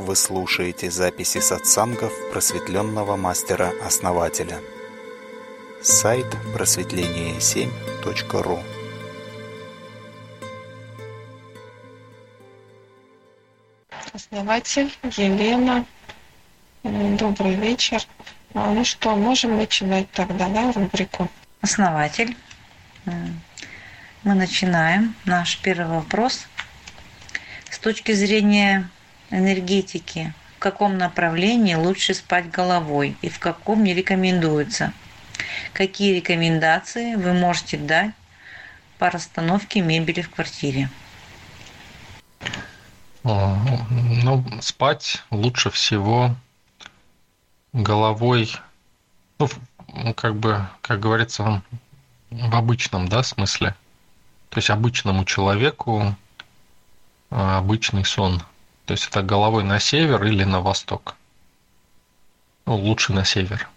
Вы слушаете записи сатсангов просветленного мастера-основателя. Сайт просветление7.ру Основатель Елена. Добрый вечер. А, ну что, можем начинать тогда, да, рубрику? Основатель. Мы начинаем. Наш первый вопрос. С точки зрения энергетики, в каком направлении лучше спать головой и в каком не рекомендуется? Какие рекомендации вы можете дать по расстановке мебели в квартире? Ну, спать лучше всего головой, ну, как бы, как говорится, в обычном, да, смысле. То есть обычному человеку а, обычный сон. То есть это головой на север или на восток. Ну, лучше на север.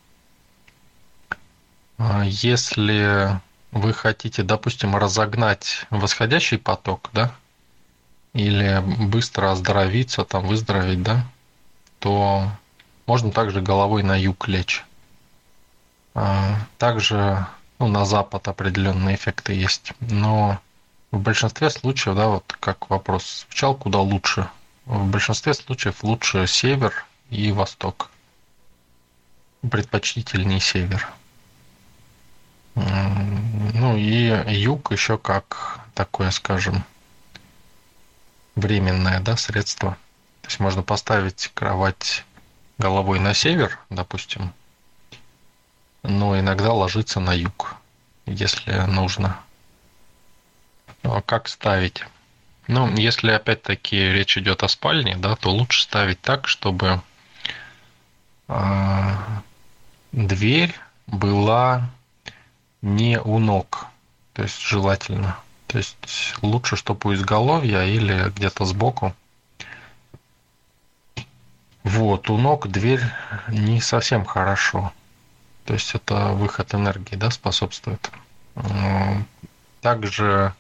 А если вы хотите, допустим, разогнать восходящий поток, да, или быстро оздоровиться, там, выздороветь, да, то можно также головой на юг лечь. А, также ну, на запад определенные эффекты есть. Но в большинстве случаев, да, вот как вопрос звучал, куда лучше? В большинстве случаев лучше север и восток. Предпочтительнее север. Ну и юг еще как такое, скажем, временное да, средство. То есть можно поставить кровать головой на север, допустим, но иногда ложиться на юг, если нужно. Ну, а как ставить? Ну, если опять-таки речь идет о спальне, да, то лучше ставить так, чтобы э, дверь была не у ног, то есть желательно. То есть лучше, чтобы у изголовья или где-то сбоку. Вот, у ног дверь не совсем хорошо. То есть это выход энергии, да, способствует. Также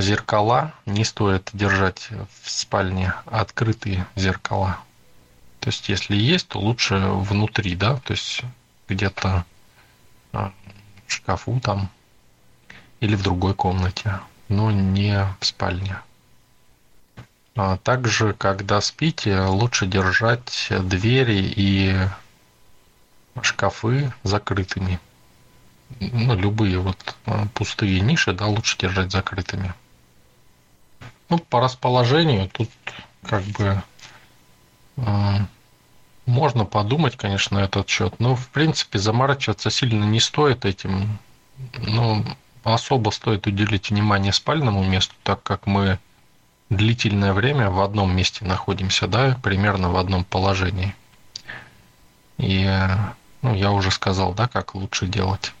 зеркала не стоит держать в спальне открытые зеркала. То есть, если есть, то лучше внутри, да, то есть где-то а, в шкафу там или в другой комнате, но не в спальне. А также, когда спите, лучше держать двери и шкафы закрытыми ну, любые вот а, пустые ниши, да, лучше держать закрытыми. Ну, по расположению тут как бы э, можно подумать, конечно, этот счет, но в принципе заморачиваться сильно не стоит этим. Ну, особо стоит уделить внимание спальному месту, так как мы длительное время в одном месте находимся, да, примерно в одном положении. И, ну, я уже сказал, да, как лучше делать.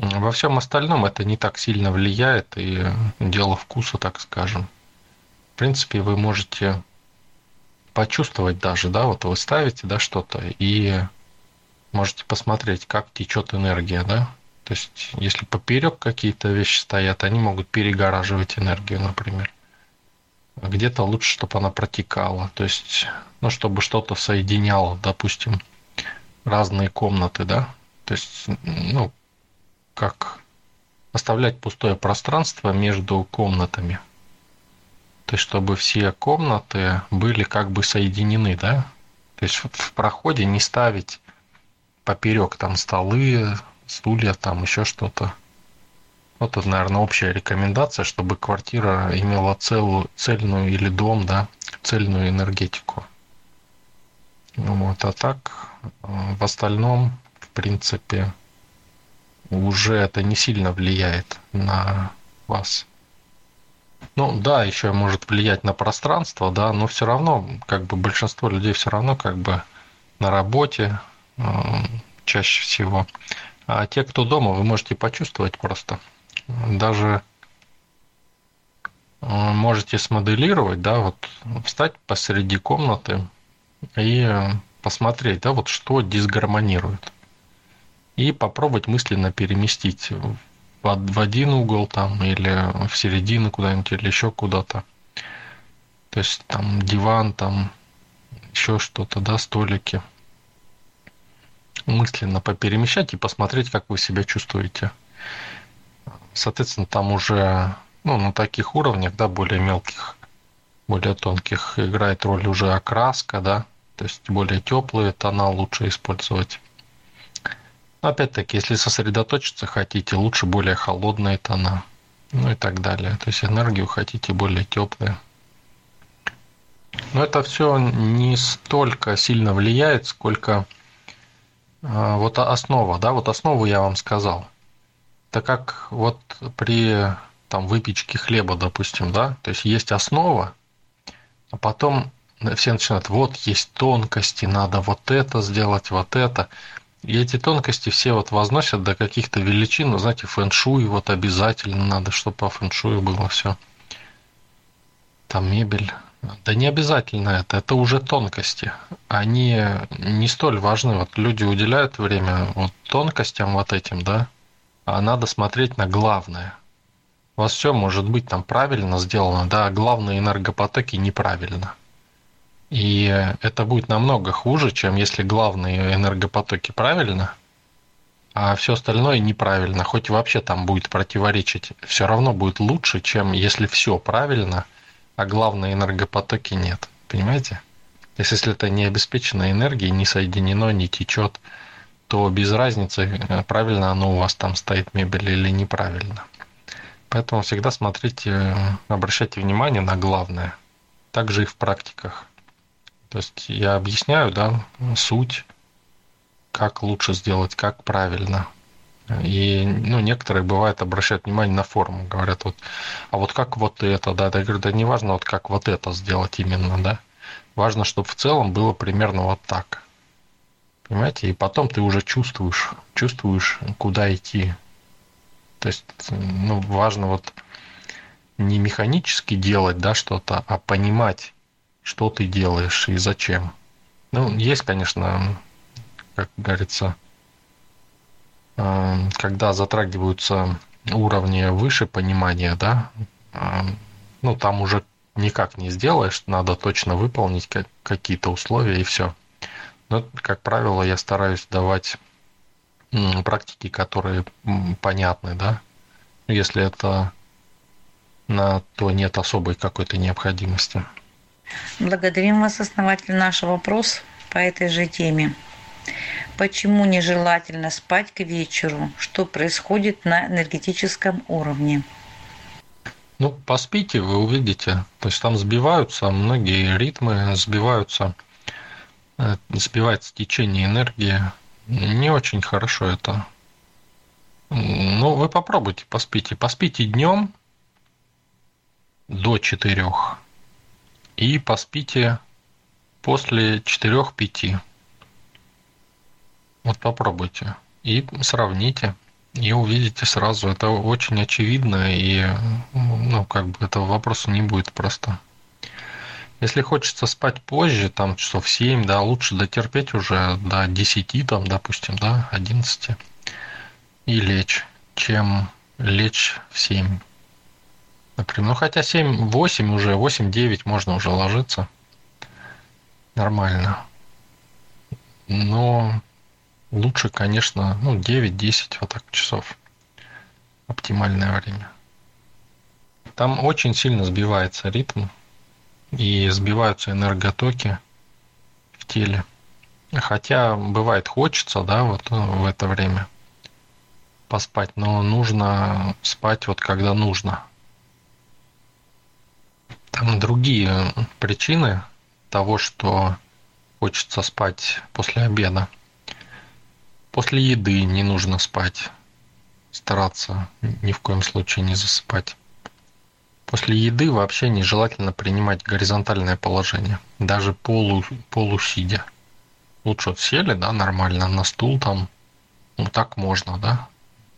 Во всем остальном это не так сильно влияет, и дело вкуса, так скажем. В принципе, вы можете почувствовать даже, да, вот вы ставите, да, что-то, и можете посмотреть, как течет энергия, да. То есть, если поперек какие-то вещи стоят, они могут перегораживать энергию, например. Где-то лучше, чтобы она протекала. То есть, ну, чтобы что-то соединяло, допустим, разные комнаты, да. То есть, ну, как оставлять пустое пространство между комнатами. То есть, чтобы все комнаты были как бы соединены, да? То есть в проходе не ставить поперек там столы, стулья, там еще что-то. Вот это, наверное, общая рекомендация, чтобы квартира имела целую, цельную или дом, да, цельную энергетику. Вот, а так, э, в остальном, в принципе, уже это не сильно влияет на вас. Ну да, еще может влиять на пространство, да, но все равно, как бы большинство людей все равно как бы на работе э, чаще всего. А те, кто дома, вы можете почувствовать просто. Даже э, можете смоделировать, да, вот встать посреди комнаты и посмотреть, да, вот что дисгармонирует и попробовать мысленно переместить в один угол там или в середину куда-нибудь или еще куда-то. То есть там диван, там еще что-то, да, столики. Мысленно поперемещать и посмотреть, как вы себя чувствуете. Соответственно, там уже ну, на таких уровнях, да, более мелких, более тонких, играет роль уже окраска, да, то есть более теплые тона лучше использовать. Опять-таки, если сосредоточиться хотите, лучше более холодные тона, ну и так далее. То есть энергию хотите более теплые. Но это все не столько сильно влияет, сколько э, вот основа, да, вот основу я вам сказал. Так как вот при там выпечке хлеба, допустим, да, то есть есть основа, а потом все начинают, вот есть тонкости, надо вот это сделать, вот это. И эти тонкости все вот возносят до каких-то величин, ну, знаете, фэншуй вот обязательно надо, чтобы по фэншую было все. Там мебель. Да не обязательно это, это уже тонкости. Они не столь важны. Вот люди уделяют время вот тонкостям вот этим, да, а надо смотреть на главное. У вас все может быть там правильно сделано, да, а главные энергопотоки неправильно. И это будет намного хуже, чем если главные энергопотоки правильно, а все остальное неправильно. Хоть вообще там будет противоречить, все равно будет лучше, чем если все правильно, а главные энергопотоки нет. Понимаете? То есть, если это не обеспечена энергией, не соединено, не течет, то без разницы, правильно оно у вас там стоит мебель или неправильно. Поэтому всегда смотрите, обращайте внимание на главное. Также и в практиках. То есть я объясняю, да, суть, как лучше сделать, как правильно. И, ну, некоторые, бывает, обращают внимание на форму, говорят, вот, а вот как вот это, да, я говорю, да не важно, вот как вот это сделать именно, да. Важно, чтобы в целом было примерно вот так. Понимаете? И потом ты уже чувствуешь, чувствуешь, куда идти. То есть, ну, важно вот не механически делать, да, что-то, а понимать, что ты делаешь и зачем. Ну, есть, конечно, как говорится, э, когда затрагиваются уровни выше понимания, да, э, ну, там уже никак не сделаешь, надо точно выполнить какие-то условия и все. Но, как правило, я стараюсь давать практики, которые понятны, да, если это на то нет особой какой-то необходимости. Благодарим вас, основатель, наш вопрос по этой же теме. Почему нежелательно спать к вечеру? Что происходит на энергетическом уровне? Ну, поспите, вы увидите. То есть там сбиваются многие ритмы, сбиваются, э, сбивается течение энергии. Не очень хорошо это. Ну, вы попробуйте, поспите. Поспите днем до четырех и поспите после 4-5. Вот попробуйте и сравните, и увидите сразу. Это очень очевидно, и ну, как бы этого вопроса не будет просто. Если хочется спать позже, там часов 7, да, лучше дотерпеть уже до 10, там, допустим, да, 11, и лечь, чем лечь в 7 например. Ну, хотя 7-8 уже, 8-9 можно уже ложиться. Нормально. Но лучше, конечно, ну, 9-10 вот так часов. Оптимальное время. Там очень сильно сбивается ритм и сбиваются энерготоки в теле. Хотя бывает хочется, да, вот в это время поспать, но нужно спать вот когда нужно – там другие причины того, что хочется спать после обеда. После еды не нужно спать. Стараться ни в коем случае не засыпать. После еды вообще нежелательно принимать горизонтальное положение, даже полу, полусидя. Лучше вот сели, да, нормально, на стул там, ну так можно, да.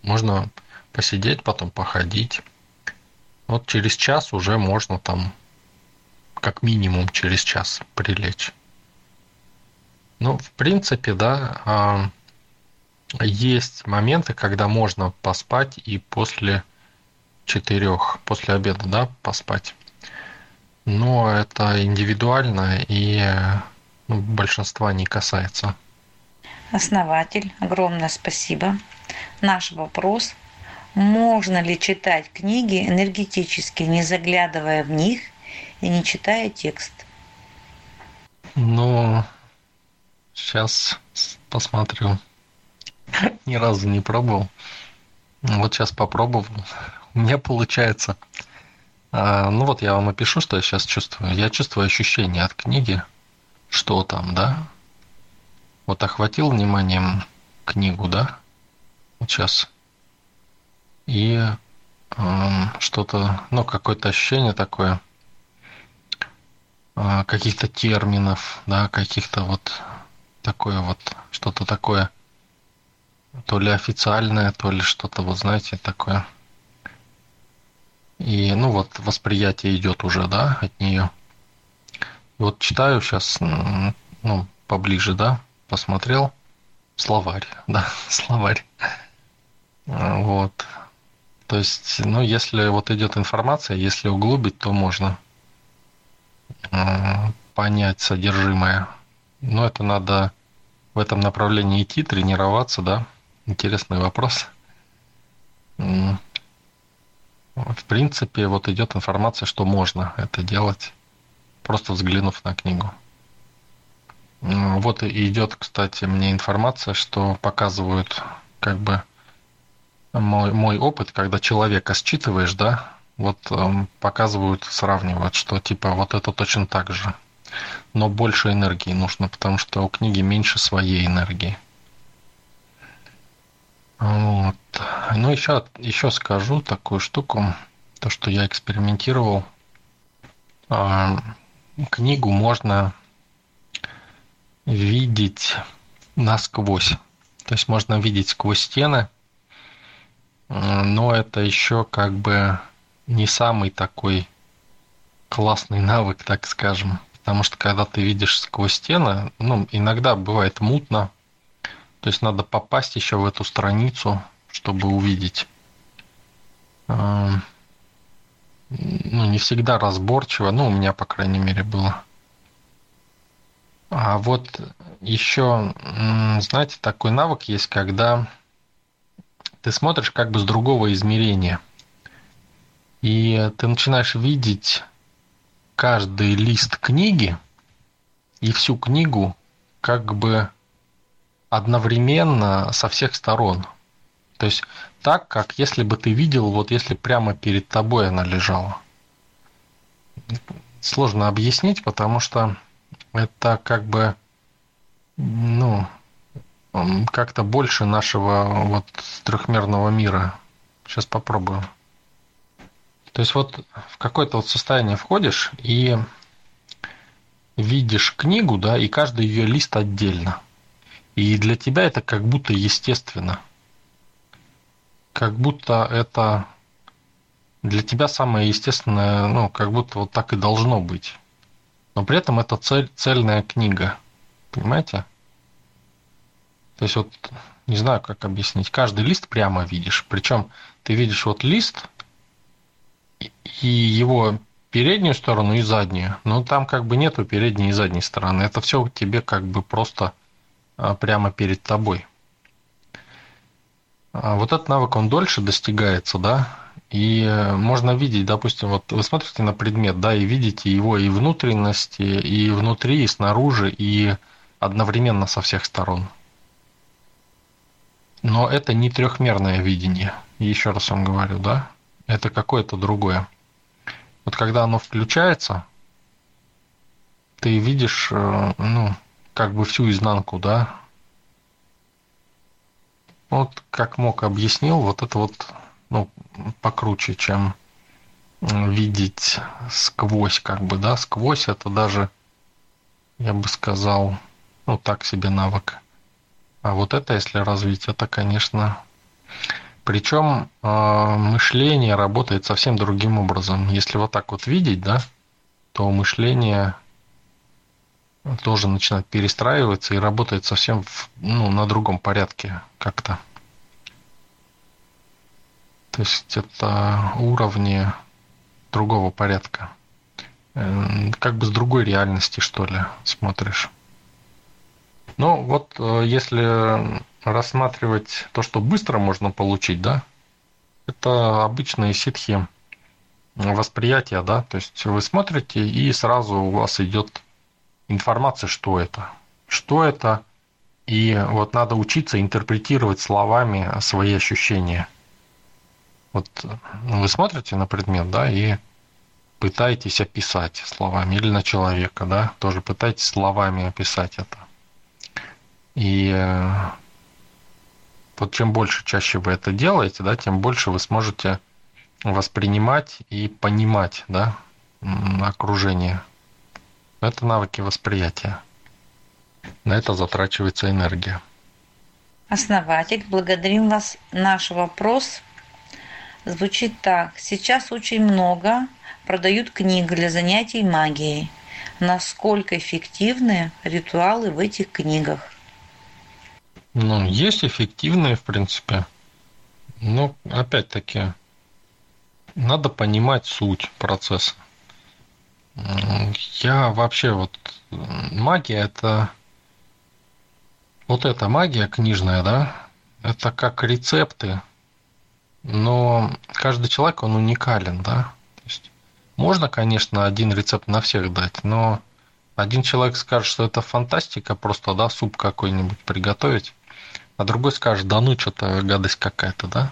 Можно посидеть, потом походить. Вот через час уже можно там как минимум через час прилечь. Ну, в принципе, да, а, есть моменты, когда можно поспать и после четырех, после обеда, да, поспать. но это индивидуально и ну, большинства не касается. Основатель, огромное спасибо. Наш вопрос. Можно ли читать книги энергетически, не заглядывая в них и не читая текст? Ну, сейчас посмотрю. Ни разу не пробовал. Вот сейчас попробовал. У меня получается. А, ну вот я вам опишу, что я сейчас чувствую. Я чувствую ощущение от книги, что там, да? Вот охватил вниманием книгу, да? Вот сейчас. И э, что-то, ну, какое-то ощущение такое, каких-то терминов, да, каких-то вот такое вот, что-то такое, то ли официальное, то ли что-то, вот знаете, такое. И, ну, вот восприятие идет уже, да, от нее. И вот читаю сейчас, ну, поближе, да, посмотрел. Словарь, да, словарь. А, вот. То есть, ну, если вот идет информация, если углубить, то можно а, понять содержимое. Но это надо в этом направлении идти, тренироваться, да. Интересный вопрос. В принципе, вот идет информация, что можно это делать, просто взглянув на книгу. Вот и идет, кстати, мне информация, что показывают как бы мой, мой опыт, когда человека считываешь, да, вот эм, показывают, сравнивают, что типа вот это точно так же. Но больше энергии нужно, потому что у книги меньше своей энергии. Вот. Ну, еще, еще скажу такую штуку, то, что я экспериментировал. Э, книгу можно видеть насквозь. То есть можно видеть сквозь стены, но это еще как бы не самый такой классный навык, так скажем. Потому что когда ты видишь сквозь стены, ну, иногда бывает мутно. То есть надо попасть еще в эту страницу, чтобы увидеть. Ну, не всегда разборчиво, ну, у меня, по крайней мере, было. А вот еще, знаете, такой навык есть, когда ты смотришь как бы с другого измерения. И ты начинаешь видеть каждый лист книги и всю книгу как бы одновременно со всех сторон. То есть так, как если бы ты видел, вот если прямо перед тобой она лежала. Сложно объяснить, потому что это как бы, ну, как-то больше нашего вот трехмерного мира. Сейчас попробую. То есть вот в какое-то вот состояние входишь и видишь книгу, да, и каждый ее лист отдельно. И для тебя это как будто естественно. Как будто это для тебя самое естественное, ну, как будто вот так и должно быть но при этом это цель, цельная книга. Понимаете? То есть вот, не знаю, как объяснить, каждый лист прямо видишь. Причем ты видишь вот лист и его переднюю сторону и заднюю. Но там как бы нету передней и задней стороны. Это все тебе как бы просто а, прямо перед тобой. А вот этот навык, он дольше достигается, да, и э, можно видеть, допустим, вот вы смотрите на предмет, да, и видите его и внутренности, и внутри, и снаружи, и одновременно со всех сторон. Но это не трехмерное видение, еще раз вам говорю, да, это какое-то другое. Вот когда оно включается, ты видишь, э, ну, как бы всю изнанку, да. Вот как мог объяснил, вот это вот ну, покруче, чем видеть сквозь, как бы, да, сквозь это даже, я бы сказал, ну, так себе навык. А вот это, если развить, это, конечно, причем э, мышление работает совсем другим образом. Если вот так вот видеть, да, то мышление тоже начинает перестраиваться и работает совсем в, ну, на другом порядке как-то. То есть это уровни другого порядка. э, как бы с другой реальности, что ли, смотришь. Ну, вот э, если рассматривать то, что быстро можно получить, да, это обычные ситхи восприятия, да, то есть вы смотрите и сразу у вас идет информация, что это, что это, и вот надо учиться интерпретировать словами свои ощущения. Вот вы смотрите на предмет, да, и пытаетесь описать словами, или на человека, да, тоже пытаетесь словами описать это. И э, вот чем больше, чаще вы это делаете, да, тем больше вы сможете воспринимать и понимать, да, окружение. Это навыки восприятия. На это затрачивается энергия. Основатель, благодарим вас. Наш вопрос звучит так. Сейчас очень много продают книг для занятий магией. Насколько эффективны ритуалы в этих книгах? Ну, есть эффективные, в принципе. Но, опять-таки, надо понимать суть процесса. Я вообще вот... Магия – это... Вот эта магия книжная, да, это как рецепты, но каждый человек, он уникален, да. То есть можно, конечно, один рецепт на всех дать, но один человек скажет, что это фантастика, просто, да, суп какой-нибудь приготовить, а другой скажет, да ну, что-то гадость какая-то, да?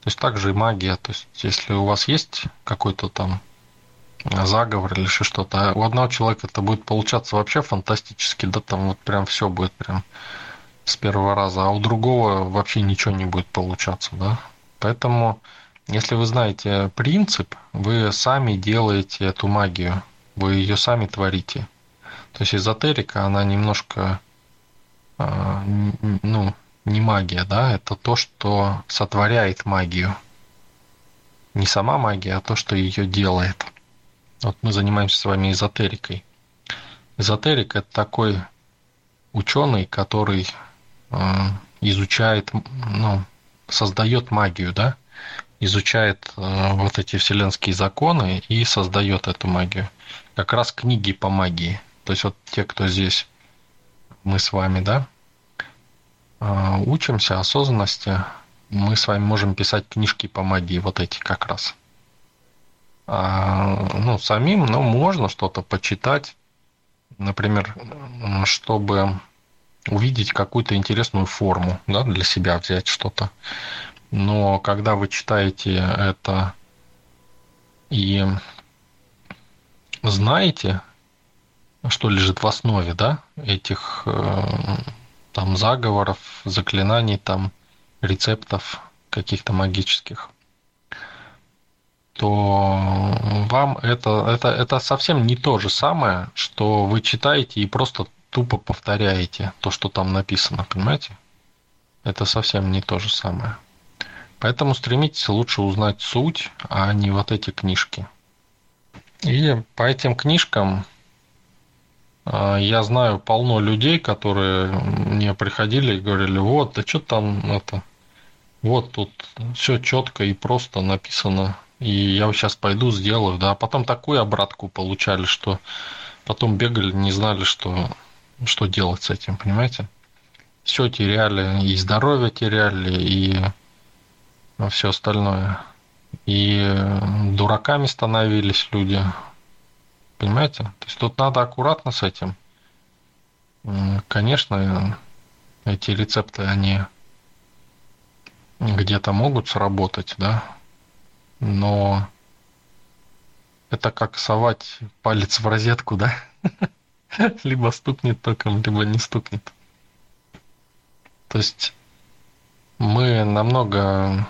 То есть также и магия. То есть если у вас есть какой-то там заговор или еще что-то, а у одного человека это будет получаться вообще фантастически, да, там вот прям все будет прям с первого раза, а у другого вообще ничего не будет получаться, да. Поэтому, если вы знаете принцип, вы сами делаете эту магию, вы ее сами творите. То есть эзотерика, она немножко, а, ну, не магия, да, это то, что сотворяет магию. Не сама магия, а то, что ее делает. Вот мы занимаемся с вами эзотерикой. Эзотерик это такой ученый, который э, изучает, ну, создает магию, да, изучает э, вот эти вселенские законы и создает эту магию. Как раз книги по магии. То есть вот те, кто здесь, мы с вами, да, учимся осознанности, мы с вами можем писать книжки по магии, вот эти как раз. А, ну, самим, ну, можно что-то почитать, например, чтобы увидеть какую-то интересную форму, да, для себя взять что-то. Но когда вы читаете это и знаете, что лежит в основе, да, этих э, там заговоров, заклинаний, там рецептов каких-то магических, то вам это, это, это совсем не то же самое, что вы читаете и просто тупо повторяете то, что там написано, понимаете? Это совсем не то же самое. Поэтому стремитесь лучше узнать суть, а не вот эти книжки. И по этим книжкам я знаю полно людей, которые мне приходили и говорили, вот, да что там это, вот тут все четко и просто написано, и я сейчас пойду сделаю, да, а потом такую обратку получали, что потом бегали, не знали, что, что делать с этим, понимаете? Все теряли, и здоровье теряли, и все остальное. И дураками становились люди, Понимаете? То есть тут надо аккуратно с этим. Конечно, эти рецепты, они где-то могут сработать, да, но это как совать палец в розетку, да? Либо стукнет током, либо не стукнет. То есть мы намного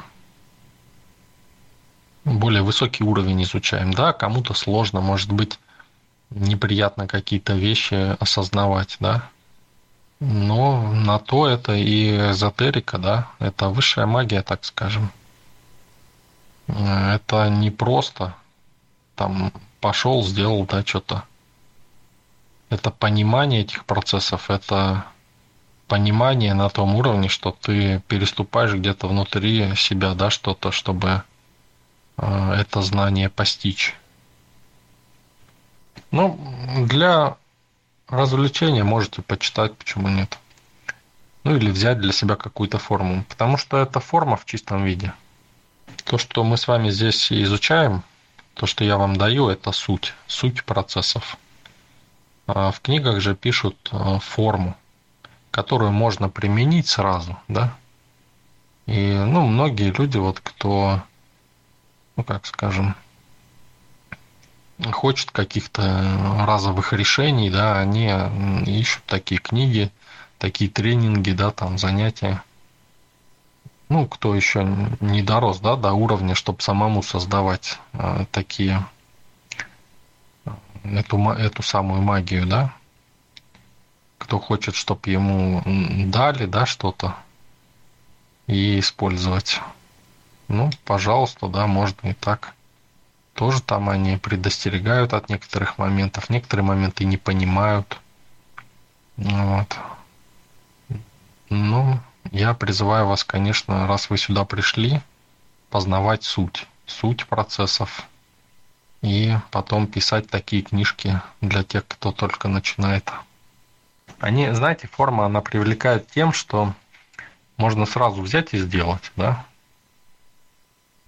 более высокий уровень изучаем, да, кому-то сложно, может быть, неприятно какие-то вещи осознавать, да. Но на то это и эзотерика, да, это высшая магия, так скажем. Это не просто там пошел, сделал, да, что-то. Это понимание этих процессов, это понимание на том уровне, что ты переступаешь где-то внутри себя, да, что-то, чтобы э, это знание постичь. Ну, для развлечения можете почитать, почему нет. Ну или взять для себя какую-то форму, потому что это форма в чистом виде. То, что мы с вами здесь изучаем, то, что я вам даю, это суть, суть процессов. А в книгах же пишут э, форму, которую можно применить сразу, да. И, ну, многие люди, вот кто, ну, как скажем, хочет каких-то разовых решений, да, они ищут такие книги, такие тренинги, да, там занятия. Ну, кто еще не дорос, да, до уровня, чтобы самому создавать э, такие эту, эту самую магию, да, кто хочет, чтобы ему дали, да, что-то и использовать. Ну, пожалуйста, да, можно и так. Тоже там они предостерегают от некоторых моментов, некоторые моменты не понимают. Вот. Ну, я призываю вас, конечно, раз вы сюда пришли, познавать суть, суть процессов, и потом писать такие книжки для тех, кто только начинает. Они, знаете, форма, она привлекает тем, что можно сразу взять и сделать, да?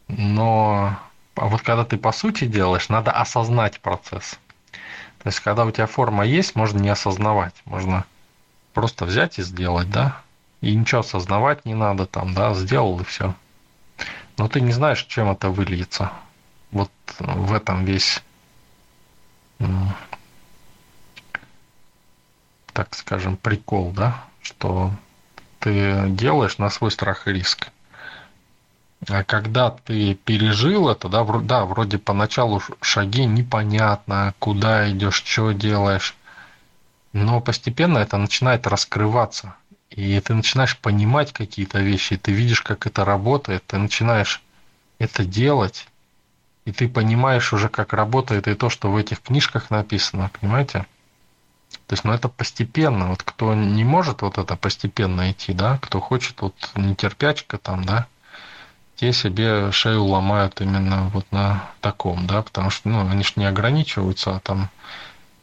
Но а вот когда ты по сути делаешь, надо осознать процесс. То есть, когда у тебя форма есть, можно не осознавать. Можно просто взять и сделать, да? И ничего осознавать не надо там, да, сделал и все. Но ты не знаешь, чем это выльется. Вот в этом весь, так скажем, прикол, да, что ты делаешь на свой страх и риск. А когда ты пережил это, да, да, вроде поначалу шаги непонятно, куда идешь, что делаешь, но постепенно это начинает раскрываться. И ты начинаешь понимать какие-то вещи, ты видишь, как это работает, ты начинаешь это делать, и ты понимаешь уже, как работает и то, что в этих книжках написано, понимаете? То есть, ну, это постепенно. Вот кто не может вот это постепенно идти, да, кто хочет вот нетерпячка там, да, те себе шею ломают именно вот на таком, да, потому что, ну, они же не ограничиваются, а там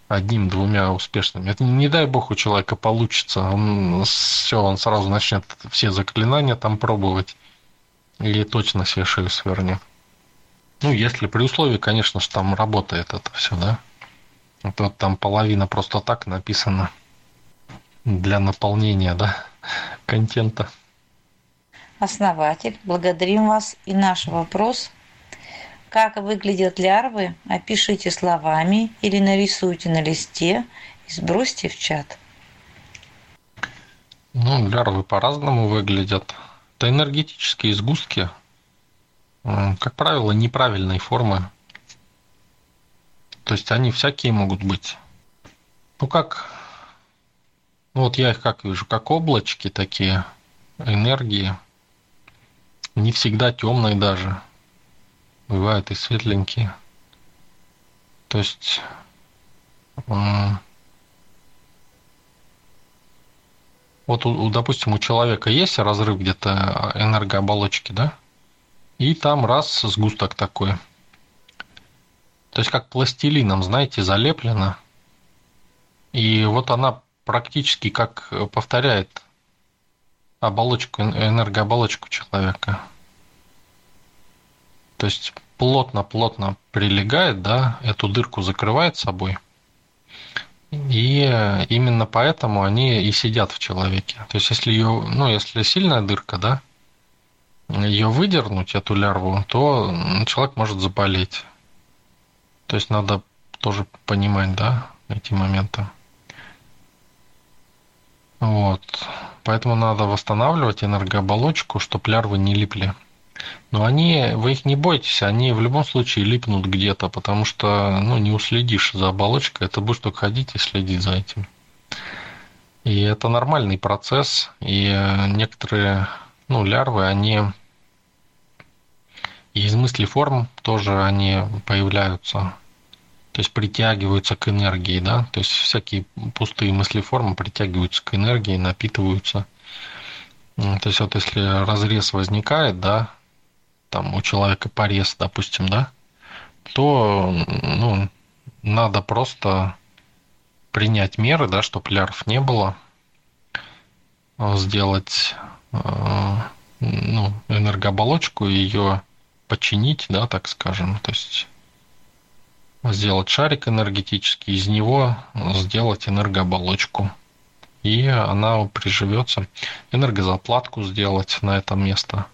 одним-двумя успешными. Это не дай бог у человека получится, он все, он сразу начнет все заклинания там пробовать и точно себе шею свернет. Ну, если при условии, конечно, что там работает это все, да. А то там половина просто так написано для наполнения, да, контента. Основатель, благодарим вас. И наш вопрос. Как выглядят лярвы? Опишите словами или нарисуйте на листе и сбросьте в чат. Ну, лярвы по-разному выглядят. Это энергетические сгустки, как правило, неправильной формы. То есть они всякие могут быть. Ну как, ну вот я их как вижу, как облачки такие, энергии. Не всегда темные даже. Бывают и светленькие. То есть вот, допустим, у человека есть разрыв где-то энергооболочки, да? И там раз сгусток такой. То есть как пластилином, знаете, залеплено. И вот она практически как повторяет оболочку, энергооболочку человека. То есть плотно-плотно прилегает, да, эту дырку закрывает собой. И именно поэтому они и сидят в человеке. То есть если ее, ну, если сильная дырка, да, ее выдернуть, эту лярву, то человек может заболеть. То есть надо тоже понимать, да, эти моменты. Вот. Поэтому надо восстанавливать энергооболочку, чтобы лярвы не липли. Но они, вы их не бойтесь, они в любом случае липнут где-то, потому что ну, не уследишь за оболочкой, это будешь только ходить и следить за этим. И это нормальный процесс, и некоторые ну, лярвы, они и из мысли форм тоже они появляются, то есть притягиваются к энергии, да, то есть всякие пустые мысли формы притягиваются к энергии, напитываются. То есть вот если разрез возникает, да, там у человека порез, допустим, да, то, ну, надо просто принять меры, да, чтобы лярв не было, сделать ну, энергооболочку, ее починить, да, так скажем, то есть сделать шарик энергетический, из него сделать энергооболочку. И она приживется. Энергозаплатку сделать на это место.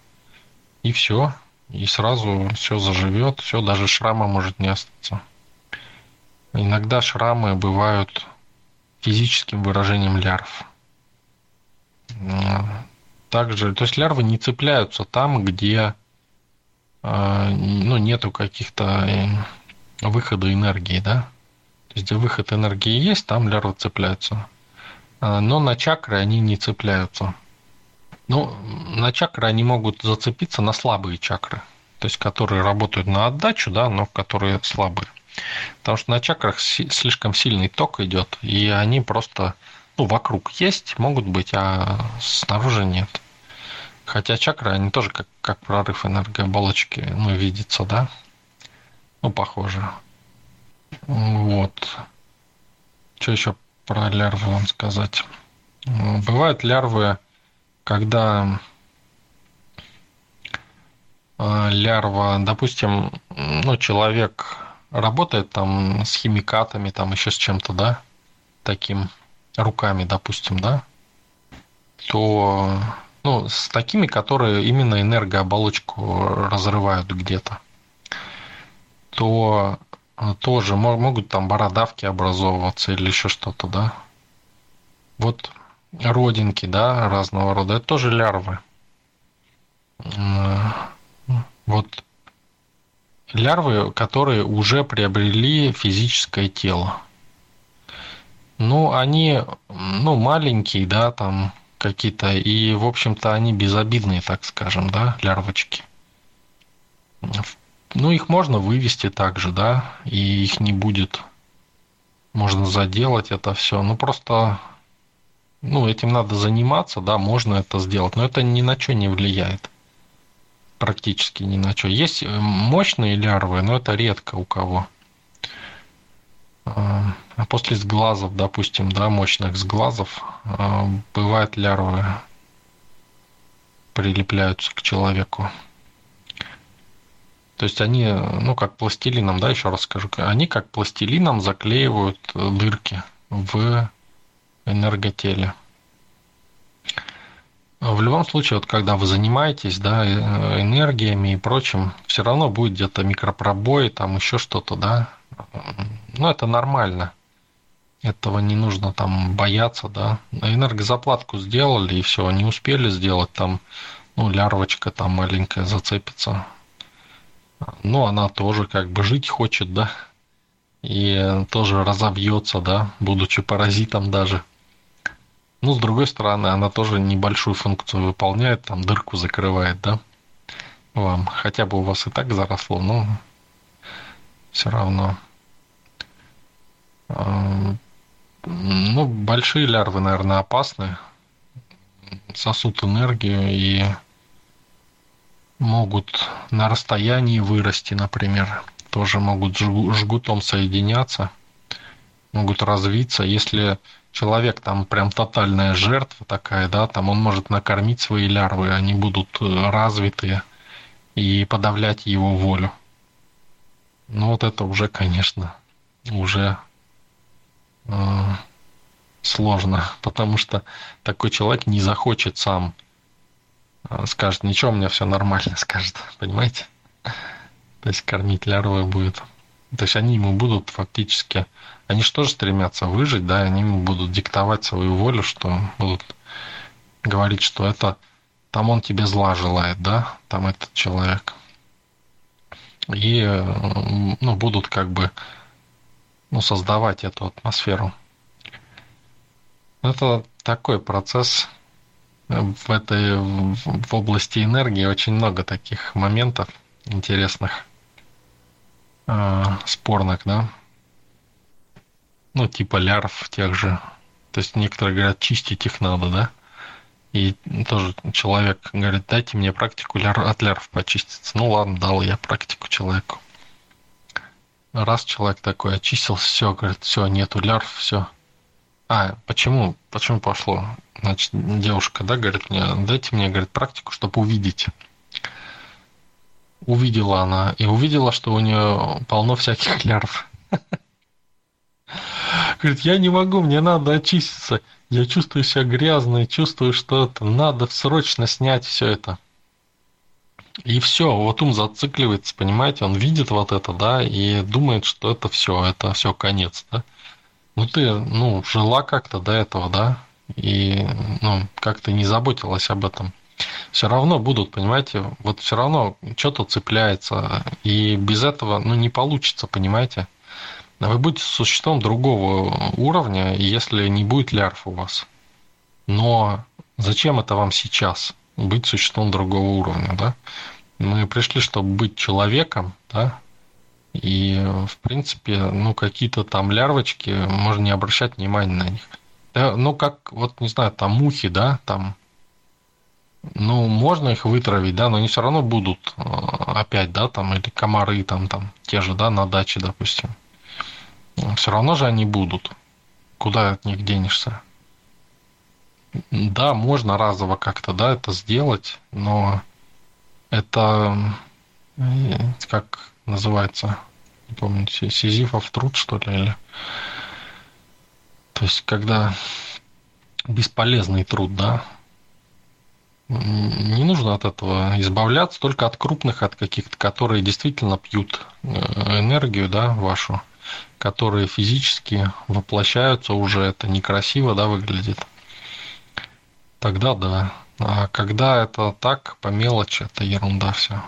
И все. И сразу все заживет, все, даже шрама может не остаться. Иногда шрамы бывают физическим выражением лярв. Также, то есть лярвы не цепляются там, где э, ну, нету каких-то выхода энергии, да. То есть, где выход энергии есть, там лярвы цепляются. А, но на чакры они не цепляются. Ну, на чакры они могут зацепиться на слабые чакры, то есть которые работают на отдачу, да, но которые слабые. Потому что на чакрах слишком сильный ток идет, и они просто ну, вокруг есть, могут быть, а снаружи нет. Хотя чакры, они тоже как, как прорыв энергооболочки, ну, видится, да? Ну, похоже. Вот. Что еще про лярвы вам сказать? Бывают лярвы, когда а, лярва, допустим, ну, человек работает там с химикатами, там еще с чем-то, да, таким руками, допустим, да, то, ну, с такими, которые именно энергооболочку разрывают где-то, то тоже могут там бородавки образовываться или еще что-то, да. Вот родинки, да, разного рода, это тоже лярвы. Вот лярвы, которые уже приобрели физическое тело. Ну, они, ну, маленькие, да, там какие-то, и, в общем-то, они безобидные, так скажем, да, лярвочки. Ну, их можно вывести также, да, и их не будет. Можно заделать это все. Ну, просто, ну, этим надо заниматься, да, можно это сделать, но это ни на что не влияет практически ни на что. Есть э, мощные лярвы, но это редко у кого. А, а после сглазов, допустим, да, мощных сглазов, а, бывают лярвы прилепляются к человеку. То есть они, ну, как пластилином, да, еще раз скажу, они как пластилином заклеивают дырки в энерготеле. В любом случае, вот когда вы занимаетесь да, э, энергиями и прочим, все равно будет где-то микропробой, там еще что-то, да. Ну, это нормально. Этого не нужно там бояться, да. Энергозаплатку сделали, и все, не успели сделать, там, ну, лярвочка там маленькая зацепится. Ну, она тоже как бы жить хочет, да. И тоже разобьется, да, будучи паразитом даже. Ну, с другой стороны, она тоже небольшую функцию выполняет, там дырку закрывает, да, вам. Хотя бы у вас и так заросло, но все равно. Ну, большие лярвы, наверное, опасны. Сосут энергию и могут на расстоянии вырасти, например. Тоже могут жгутом соединяться, могут развиться. Если человек там прям тотальная жертва такая, да, там он может накормить свои лярвы, они будут э, развитые и подавлять его волю. Ну вот это уже, конечно, уже э, сложно, потому что такой человек не захочет сам, скажет, ничего, у меня все нормально, скажет, понимаете? То есть кормить лярвы будет. То есть они ему будут фактически они же тоже стремятся выжить, да, они будут диктовать свою волю, что будут говорить, что это там он тебе зла желает, да, там этот человек. И ну, будут как бы ну, создавать эту атмосферу. Это такой процесс в этой в области энергии очень много таких моментов интересных, э, спорных, да ну, типа лярв тех же. То есть некоторые говорят, чистить их надо, да? И тоже человек говорит, дайте мне практику ляр, от лярв почиститься. Ну ладно, дал я практику человеку. раз человек такой очистился, все, говорит, все, нету лярв, все. А, почему? Почему пошло? Значит, девушка, да, говорит мне, дайте мне, говорит, практику, чтобы увидеть. Увидела она, и увидела, что у нее полно всяких лярв. Говорит, я не могу, мне надо очиститься. Я чувствую себя грязной, чувствую, что это надо срочно снять все это. И все, вот ум зацикливается, понимаете, он видит вот это, да, и думает, что это все, это все конец, да. Ну ты, ну, жила как-то до этого, да, и, ну, как-то не заботилась об этом. Все равно будут, понимаете, вот все равно что-то цепляется, и без этого, ну, не получится, понимаете. Вы будете существом другого уровня, если не будет лярв у вас. Но зачем это вам сейчас? Быть существом другого уровня, да? Мы пришли, чтобы быть человеком, да? И, в принципе, ну, какие-то там лярвочки, можно не обращать внимания на них. Да, ну, как, вот, не знаю, там мухи, да, там, ну, можно их вытравить, да, но они все равно будут а, опять, да, там, или комары там, там, те же, да, на даче, допустим все равно же они будут. Куда от них денешься? Да, можно разово как-то, да, это сделать, но это как называется, не помню, сизифов труд, что ли, или... То есть, когда бесполезный труд, да, не нужно от этого избавляться, только от крупных, от каких-то, которые действительно пьют э, энергию, да, вашу которые физически воплощаются уже, это некрасиво, да, выглядит, тогда да. А когда это так, по мелочи, это ерунда все.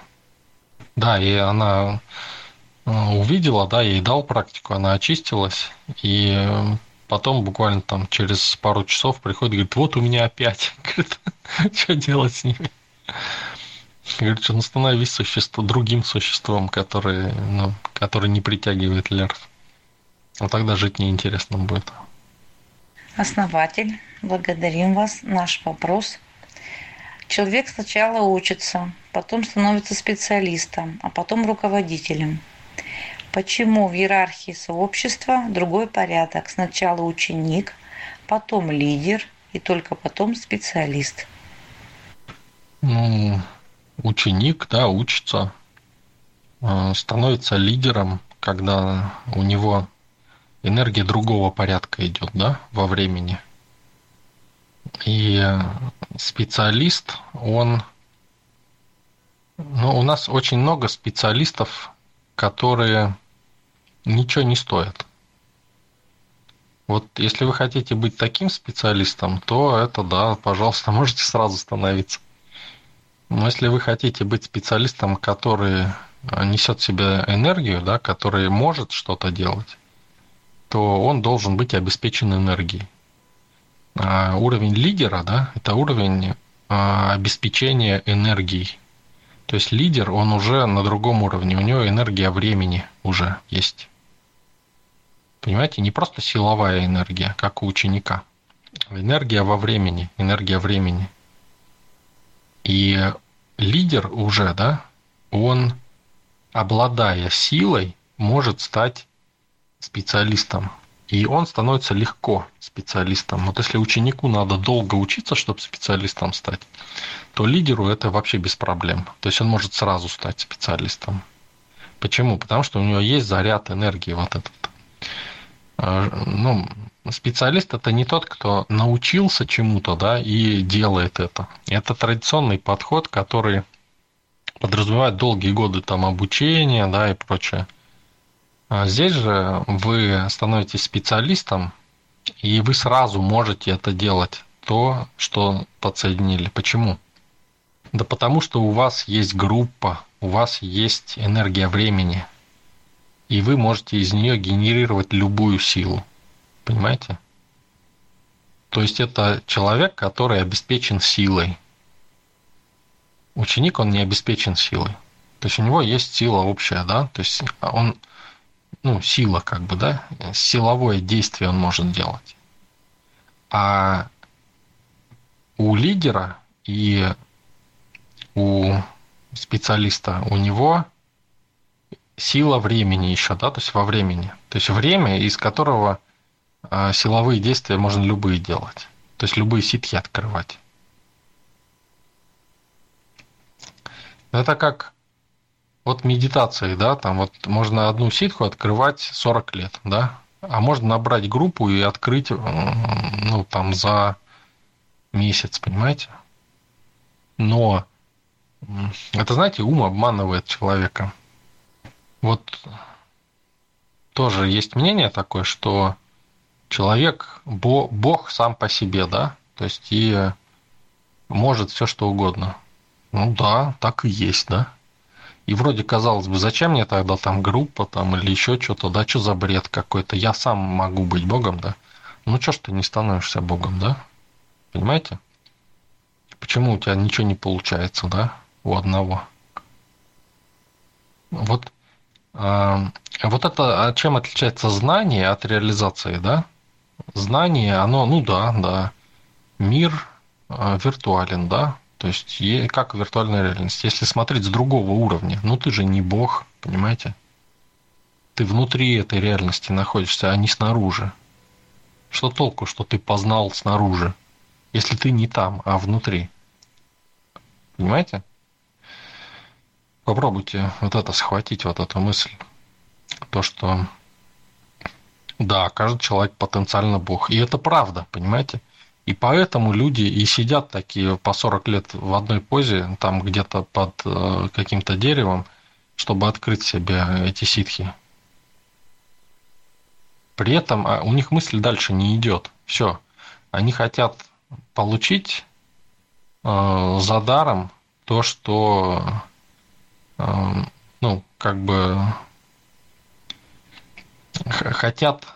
Да, и она э, увидела, да, ей дал практику, она очистилась, и потом буквально там через пару часов приходит, говорит, вот у меня опять. Говорит, что делать с ними? Говорит, что ну становись существо, другим существом, который, ну, который не притягивает лерв. А тогда жить неинтересно будет. Основатель, благодарим вас. Наш вопрос. Человек сначала учится, потом становится специалистом, а потом руководителем. Почему в иерархии сообщества другой порядок? Сначала ученик, потом лидер и только потом специалист. Ну, ученик, да, учится, а, становится лидером, когда у него энергия другого порядка идет, да, во времени. И специалист, он... Ну, у нас очень много специалистов, которые ничего не стоят. Вот если вы хотите быть таким специалистом, то это да, пожалуйста, можете сразу становиться. Но если вы хотите быть специалистом, который несет в себе энергию, да, который может что-то делать, то он должен быть обеспечен энергией. А уровень лидера, да, это уровень а, обеспечения энергией. То есть лидер, он уже на другом уровне, у него энергия времени уже есть. Понимаете, не просто силовая энергия, как у ученика. Энергия во времени, энергия времени. И лидер уже, да, он, обладая силой, может стать специалистом. И он становится легко специалистом. Вот если ученику надо долго учиться, чтобы специалистом стать, то лидеру это вообще без проблем. То есть он может сразу стать специалистом. Почему? Потому что у него есть заряд энергии вот этот. А, ну, специалист это не тот, кто научился чему-то, да, и делает это. Это традиционный подход, который подразумевает долгие годы там обучения, да, и прочее. А здесь же вы становитесь специалистом, и вы сразу можете это делать, то, что подсоединили. Почему? Да потому что у вас есть группа, у вас есть энергия времени, и вы можете из нее генерировать любую силу. Понимаете? То есть это человек, который обеспечен силой. Ученик, он не обеспечен силой. То есть у него есть сила общая, да? То есть он ну, сила как бы, да, силовое действие он может делать. А у лидера и у специалиста у него сила времени еще, да, то есть во времени. То есть время, из которого э, силовые действия можно любые делать. То есть любые ситхи открывать. Это как вот медитации, да, там вот можно одну ситху открывать 40 лет, да, а можно набрать группу и открыть, ну, там, за месяц, понимаете? Но это, знаете, ум обманывает человека. Вот тоже есть мнение такое, что человек бог сам по себе, да, то есть и может все что угодно. Ну да, так и есть, да. И вроде казалось бы, зачем мне тогда там группа там или еще что-то, да, что за бред какой-то, я сам могу быть богом, да. Ну что ж ты не становишься богом, да? Понимаете? Почему у тебя ничего не получается, да, у одного? Вот, э, вот это, а чем отличается знание от реализации, да? Знание, оно, ну да, да, мир э, виртуален, да, то есть как виртуальная реальность. Если смотреть с другого уровня, ну ты же не бог, понимаете? Ты внутри этой реальности находишься, а не снаружи. Что толку, что ты познал снаружи, если ты не там, а внутри? Понимаете? Попробуйте вот это схватить, вот эту мысль. То, что да, каждый человек потенциально бог. И это правда, понимаете? И поэтому люди и сидят такие по 40 лет в одной позе, там где-то под э, каким-то деревом, чтобы открыть себе эти ситхи. При этом а, у них мысль дальше не идет. Все. Они хотят получить э, за даром то, что, э, ну, как бы хотят,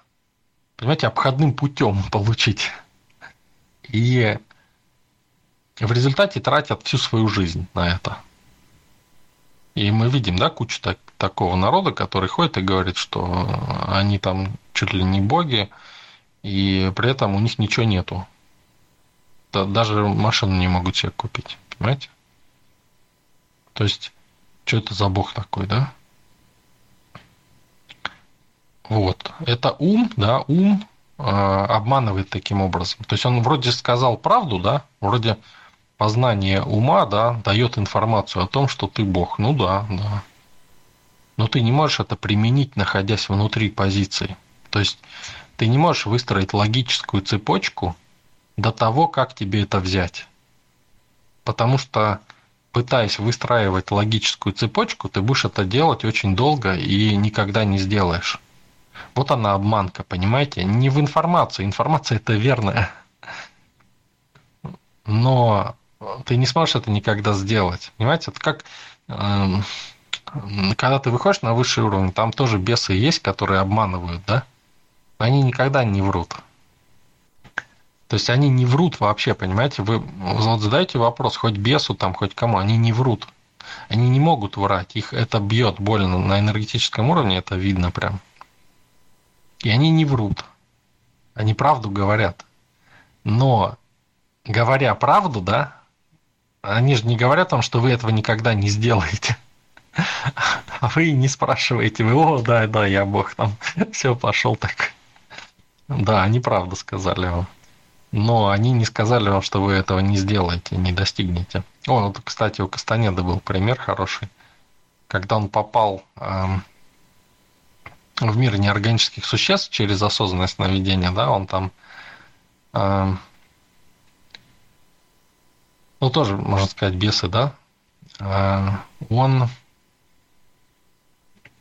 понимаете, обходным путем получить и в результате тратят всю свою жизнь на это. И мы видим, да, кучу так, такого народа, который ходит и говорит, что они там чуть ли не боги, и при этом у них ничего нету. Да, даже машину не могут себе купить, понимаете? То есть, что это за бог такой, да? Вот. Это ум, да, ум обманывает таким образом. То есть он вроде сказал правду, да, вроде познание ума, да, дает информацию о том, что ты Бог. Ну да, да. Но ты не можешь это применить, находясь внутри позиции. То есть ты не можешь выстроить логическую цепочку до того, как тебе это взять. Потому что пытаясь выстраивать логическую цепочку, ты будешь это делать очень долго и никогда не сделаешь. Вот она обманка, понимаете? Не в информации. Информация это верная. Но ты не сможешь это никогда сделать. Понимаете? Это как э, когда ты выходишь на высший уровень, там тоже бесы есть, которые обманывают, да? Они никогда не врут. То есть они не врут вообще, понимаете? Вы вот задаете вопрос хоть бесу, там, хоть кому, они не врут. Они не могут врать. Их это бьет больно на энергетическом уровне, это видно прям. И они не врут. Они правду говорят. Но говоря правду, да, они же не говорят том, что вы этого никогда не сделаете. А вы не спрашиваете, вы, о, да, да, я бог, там, все, пошел так. Да, они правду сказали вам. Но они не сказали вам, что вы этого не сделаете, не достигнете. О, вот, кстати, у Кастанеда был пример хороший. Когда он попал эм, в мир неорганических существ через осознанное сновидение, да, он там, э, ну тоже, можно сказать, бесы, да, э, он,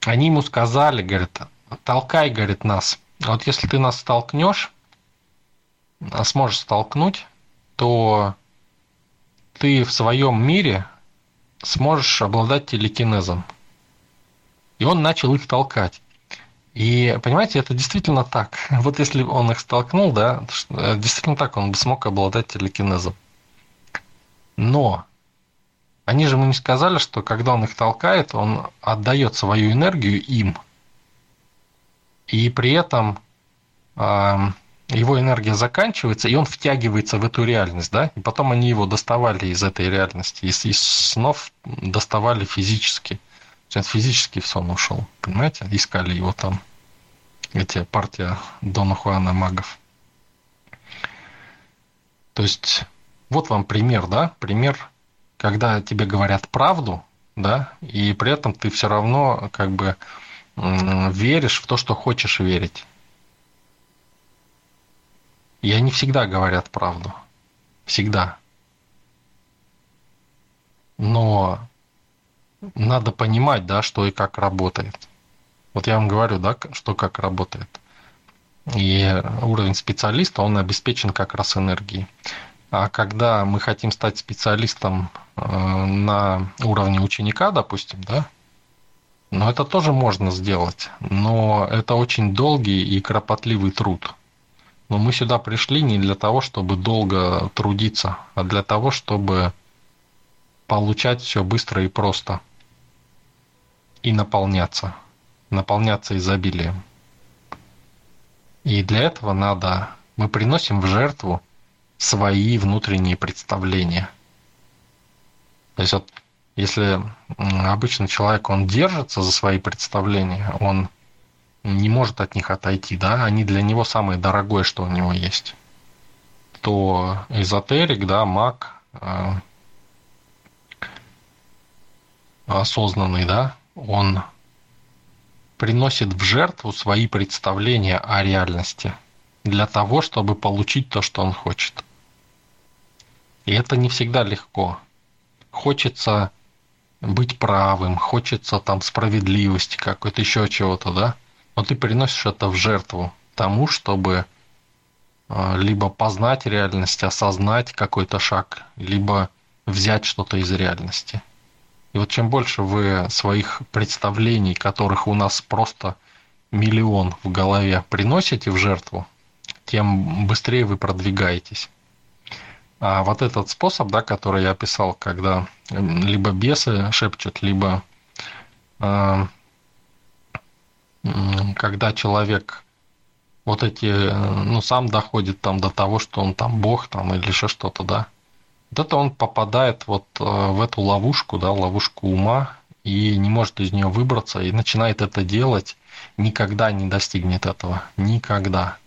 они ему сказали, говорит, толкай, говорит, нас. Вот если ты нас столкнешь, а сможешь столкнуть, то ты в своем мире сможешь обладать телекинезом. И он начал их толкать. И, понимаете, это действительно так. Вот если он их столкнул, да, э, действительно так, он бы смог обладать телекинезом. Но они же ему не сказали, что когда он их толкает, он отдает свою энергию им. И при этом э, его энергия заканчивается, и он втягивается в эту реальность, да, и потом они его доставали из этой реальности, из, из снов доставали физически Сейчас физически в сон ушел, понимаете? Искали его там, эти партия Дона Хуана магов. То есть, вот вам пример, да? Пример, когда тебе говорят правду, да, и при этом ты все равно как бы веришь в то, что хочешь верить. И они всегда говорят правду. Всегда. Но надо понимать, да, что и как работает. Вот я вам говорю, да, что как работает. И уровень специалиста, он обеспечен как раз энергией. А когда мы хотим стать специалистом э, на уровне ученика, допустим, да, но это тоже можно сделать, но это очень долгий и кропотливый труд. Но мы сюда пришли не для того, чтобы долго трудиться, а для того, чтобы получать все быстро и просто. И наполняться. Наполняться изобилием. И для этого надо, мы приносим в жертву свои внутренние представления. То есть вот если обычный человек, он держится за свои представления, он не может от них отойти, да, они для него самое дорогое, что у него есть, то эзотерик, да, маг, э, осознанный, да, он приносит в жертву свои представления о реальности для того, чтобы получить то, что он хочет. И это не всегда легко. Хочется быть правым, хочется там справедливости какой-то, еще чего-то, да? Но ты приносишь это в жертву тому, чтобы а, либо познать реальность, осознать какой-то шаг, либо взять что-то из реальности. И вот чем больше вы своих представлений, которых у нас просто миллион в голове, приносите в жертву, тем быстрее вы продвигаетесь. А вот этот способ, да, который я описал, когда либо бесы шепчут, либо э, когда человек вот эти, ну, сам доходит там до того, что он там бог там или еще что-то, да, вот это он попадает вот э, в эту ловушку, да, ловушку ума, и не может из нее выбраться, и начинает это делать, никогда не достигнет этого. Никогда.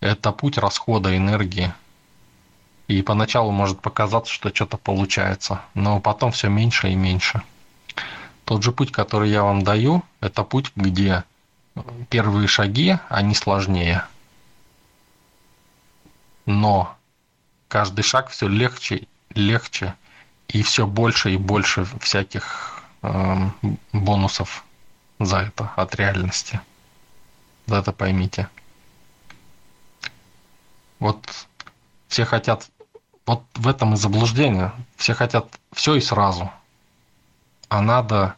Это путь расхода энергии. И поначалу может показаться, что что-то получается, но потом все меньше и меньше. Тот же путь, который я вам даю, это путь, где первые шаги, они сложнее. Но каждый шаг все легче, легче, и все больше и больше всяких э, бонусов за это от реальности. За это поймите. Вот все хотят, вот в этом и заблуждение, все хотят все и сразу. А надо...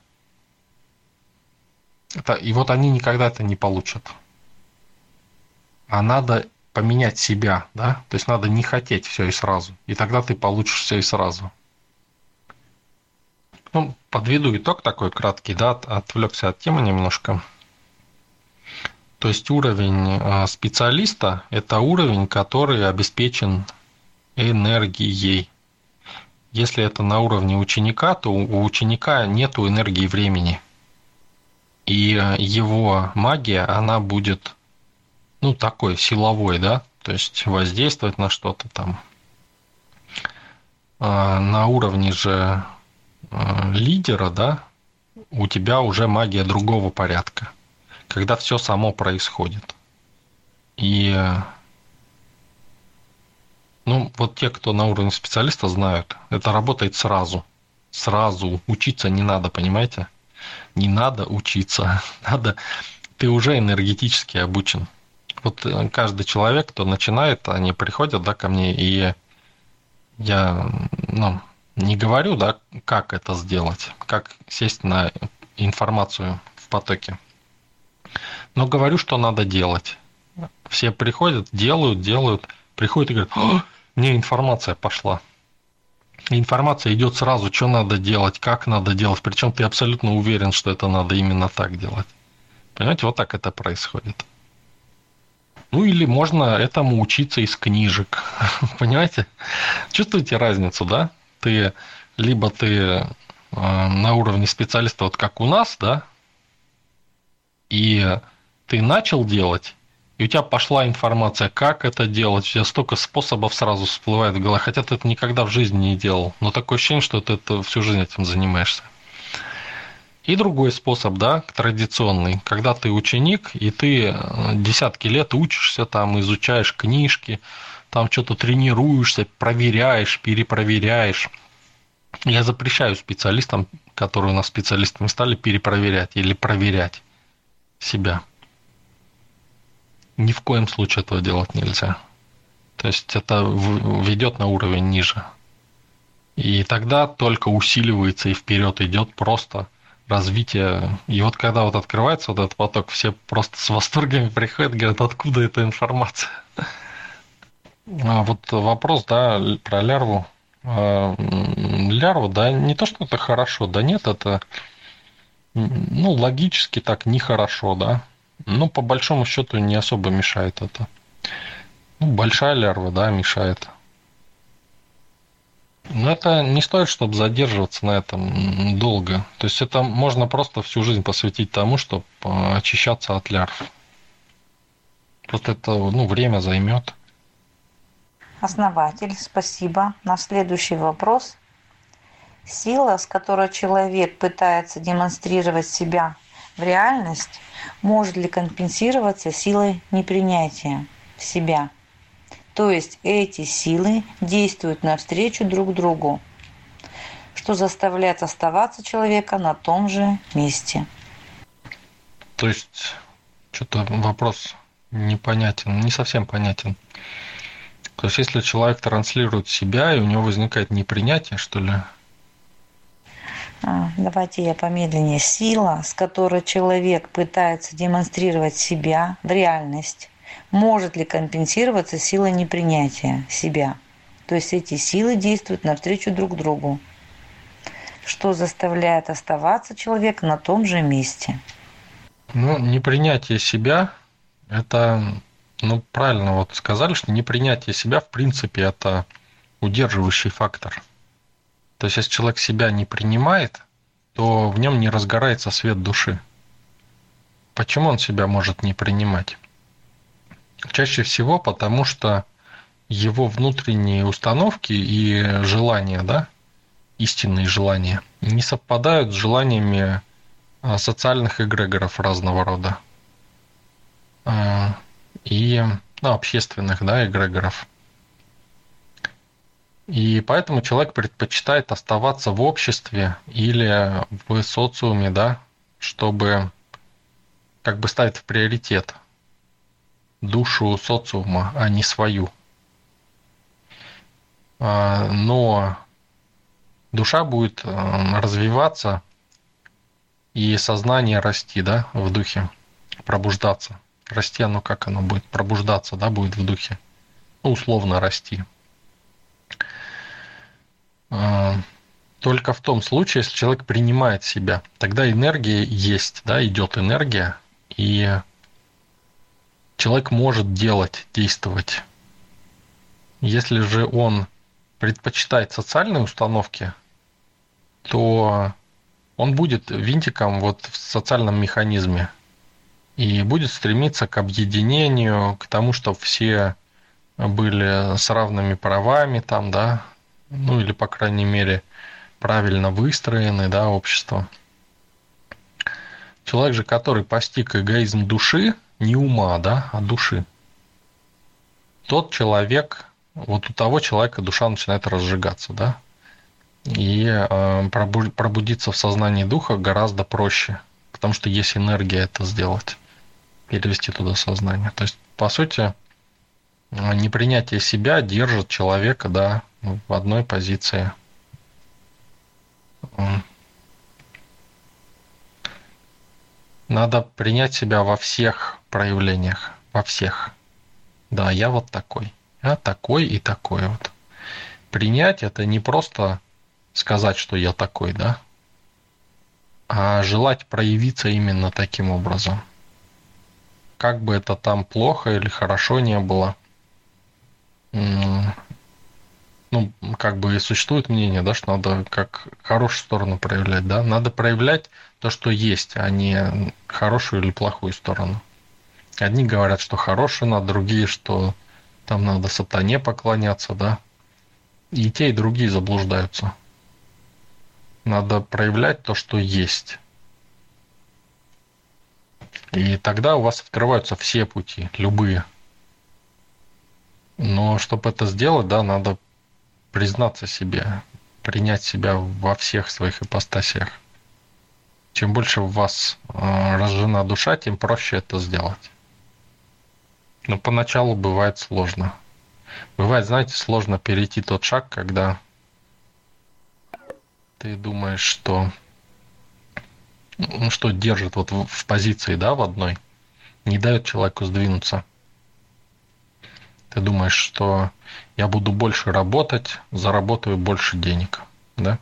Это, и вот они никогда это не получат. А надо поменять себя, да? То есть надо не хотеть все и сразу. И тогда ты получишь все и сразу. Ну, подведу итог такой краткий, да, отвлекся от темы немножко. То есть уровень а, специалиста – это уровень, который обеспечен энергией. Если это на уровне ученика, то у ученика нет энергии времени. И а, его магия, она будет, ну, такой силовой, да, то есть воздействовать на что-то там. А на уровне же лидера, да, у тебя уже магия другого порядка – когда все само происходит. И ну, вот те, кто на уровне специалиста, знают, это работает сразу. Сразу. Учиться не надо, понимаете? Не надо учиться. Надо... Ты уже энергетически обучен. Вот э, каждый человек, кто начинает, они приходят, да, ко мне, и я, ну, не говорю, да, как это сделать, как сесть на информацию в потоке. Но говорю, что надо делать. Все приходят, делают, делают, приходят и говорят, мне информация пошла. информация идет сразу, что надо делать, как надо делать, причем ты абсолютно уверен, что это надо именно так делать. Понимаете, вот так это происходит. Ну или можно этому учиться из книжек. Понимаете? Чувствуете разницу, да? Ты либо ты э, на уровне специалиста, вот как у нас, да, и ты начал делать, и у тебя пошла информация, как это делать, у тебя столько способов сразу всплывает в голове, хотя ты это никогда в жизни не делал, но такое ощущение, что ты это всю жизнь этим занимаешься. И другой способ, да, традиционный, когда ты ученик, и ты э, десятки лет учишься, там, изучаешь книжки, там что-то тренируешься, проверяешь, перепроверяешь. Я запрещаю специалистам, которые у нас специалистами стали, перепроверять или проверять себя. Ни в коем случае этого делать нельзя. То есть это ведет на уровень ниже. И тогда только усиливается и вперед идет просто развитие. И вот когда вот открывается вот этот поток, все просто с восторгами приходят, говорят, откуда эта информация. А вот вопрос, да, про лярву. А, лярва, да, не то, что это хорошо, да нет, это, ну, логически так нехорошо, да. Ну, по большому счету не особо мешает это. Ну, большая лярва, да, мешает. Но это не стоит, чтобы задерживаться на этом долго. То есть это можно просто всю жизнь посвятить тому, чтобы очищаться от лярв. Просто это ну, время займет. Основатель, спасибо. На следующий вопрос. Сила, с которой человек пытается демонстрировать себя в реальность, может ли компенсироваться силой непринятия себя? То есть эти силы действуют навстречу друг другу, что заставляет оставаться человека на том же месте. То есть что-то вопрос непонятен, не совсем понятен. То есть если человек транслирует себя, и у него возникает непринятие, что ли? А, давайте я помедленнее. Сила, с которой человек пытается демонстрировать себя в реальность, может ли компенсироваться сила непринятия себя. То есть эти силы действуют навстречу друг другу, что заставляет оставаться человек на том же месте. Ну, непринятие себя – это, ну, правильно вот сказали, что непринятие себя, в принципе, это удерживающий фактор. То есть, если человек себя не принимает, то в нем не разгорается свет души. Почему он себя может не принимать? Чаще всего потому, что его внутренние установки и желания, да, истинные желания, не совпадают с желаниями а, социальных эгрегоров разного рода а, и ну, общественных да, эгрегоров. И поэтому человек предпочитает оставаться в обществе или в социуме, да, чтобы как бы ставить в приоритет душу социума, а не свою. А, но душа будет э, развиваться и сознание расти, да, в духе, пробуждаться. Расти оно как оно будет? Пробуждаться, да, будет в духе. Ну, условно расти. А, только в том случае, если человек принимает себя, тогда энергия есть, да, идет энергия, и человек может делать, действовать. Если же он предпочитает социальные установки, то он будет винтиком вот в социальном механизме и будет стремиться к объединению, к тому, чтобы все были с равными правами там, да, ну или, по крайней мере, правильно выстроены, да, общество. Человек же, который постиг эгоизм души, не ума, да, а души. Тот человек, вот у того человека душа начинает разжигаться, да, и э, пробудиться в сознании духа гораздо проще, потому что есть энергия это сделать, перевести туда сознание. То есть, по сути, непринятие себя держит человека, да, в одной позиции. Надо принять себя во всех проявлениях, во всех. Да, я вот такой. Я такой и такой вот. Принять это не просто сказать, что я такой, да, а желать проявиться именно таким образом. Как бы это там плохо или хорошо не было, ну, как бы существует мнение, да, что надо как хорошую сторону проявлять, да, надо проявлять то, что есть, а не хорошую или плохую сторону. Одни говорят, что хорошее надо, другие, что там надо сатане поклоняться, да. И те, и другие заблуждаются. Надо проявлять то, что есть. И тогда у вас открываются все пути, любые. Но чтобы это сделать, да, надо признаться себе, принять себя во всех своих ипостасях. Чем больше в вас э, разжена душа, тем проще это сделать. Но поначалу бывает сложно. Бывает, знаете, сложно перейти тот шаг, когда ты думаешь, что ну, что держит вот в позиции, да, в одной, не дает человеку сдвинуться. Ты думаешь, что я буду больше работать, заработаю больше денег, да?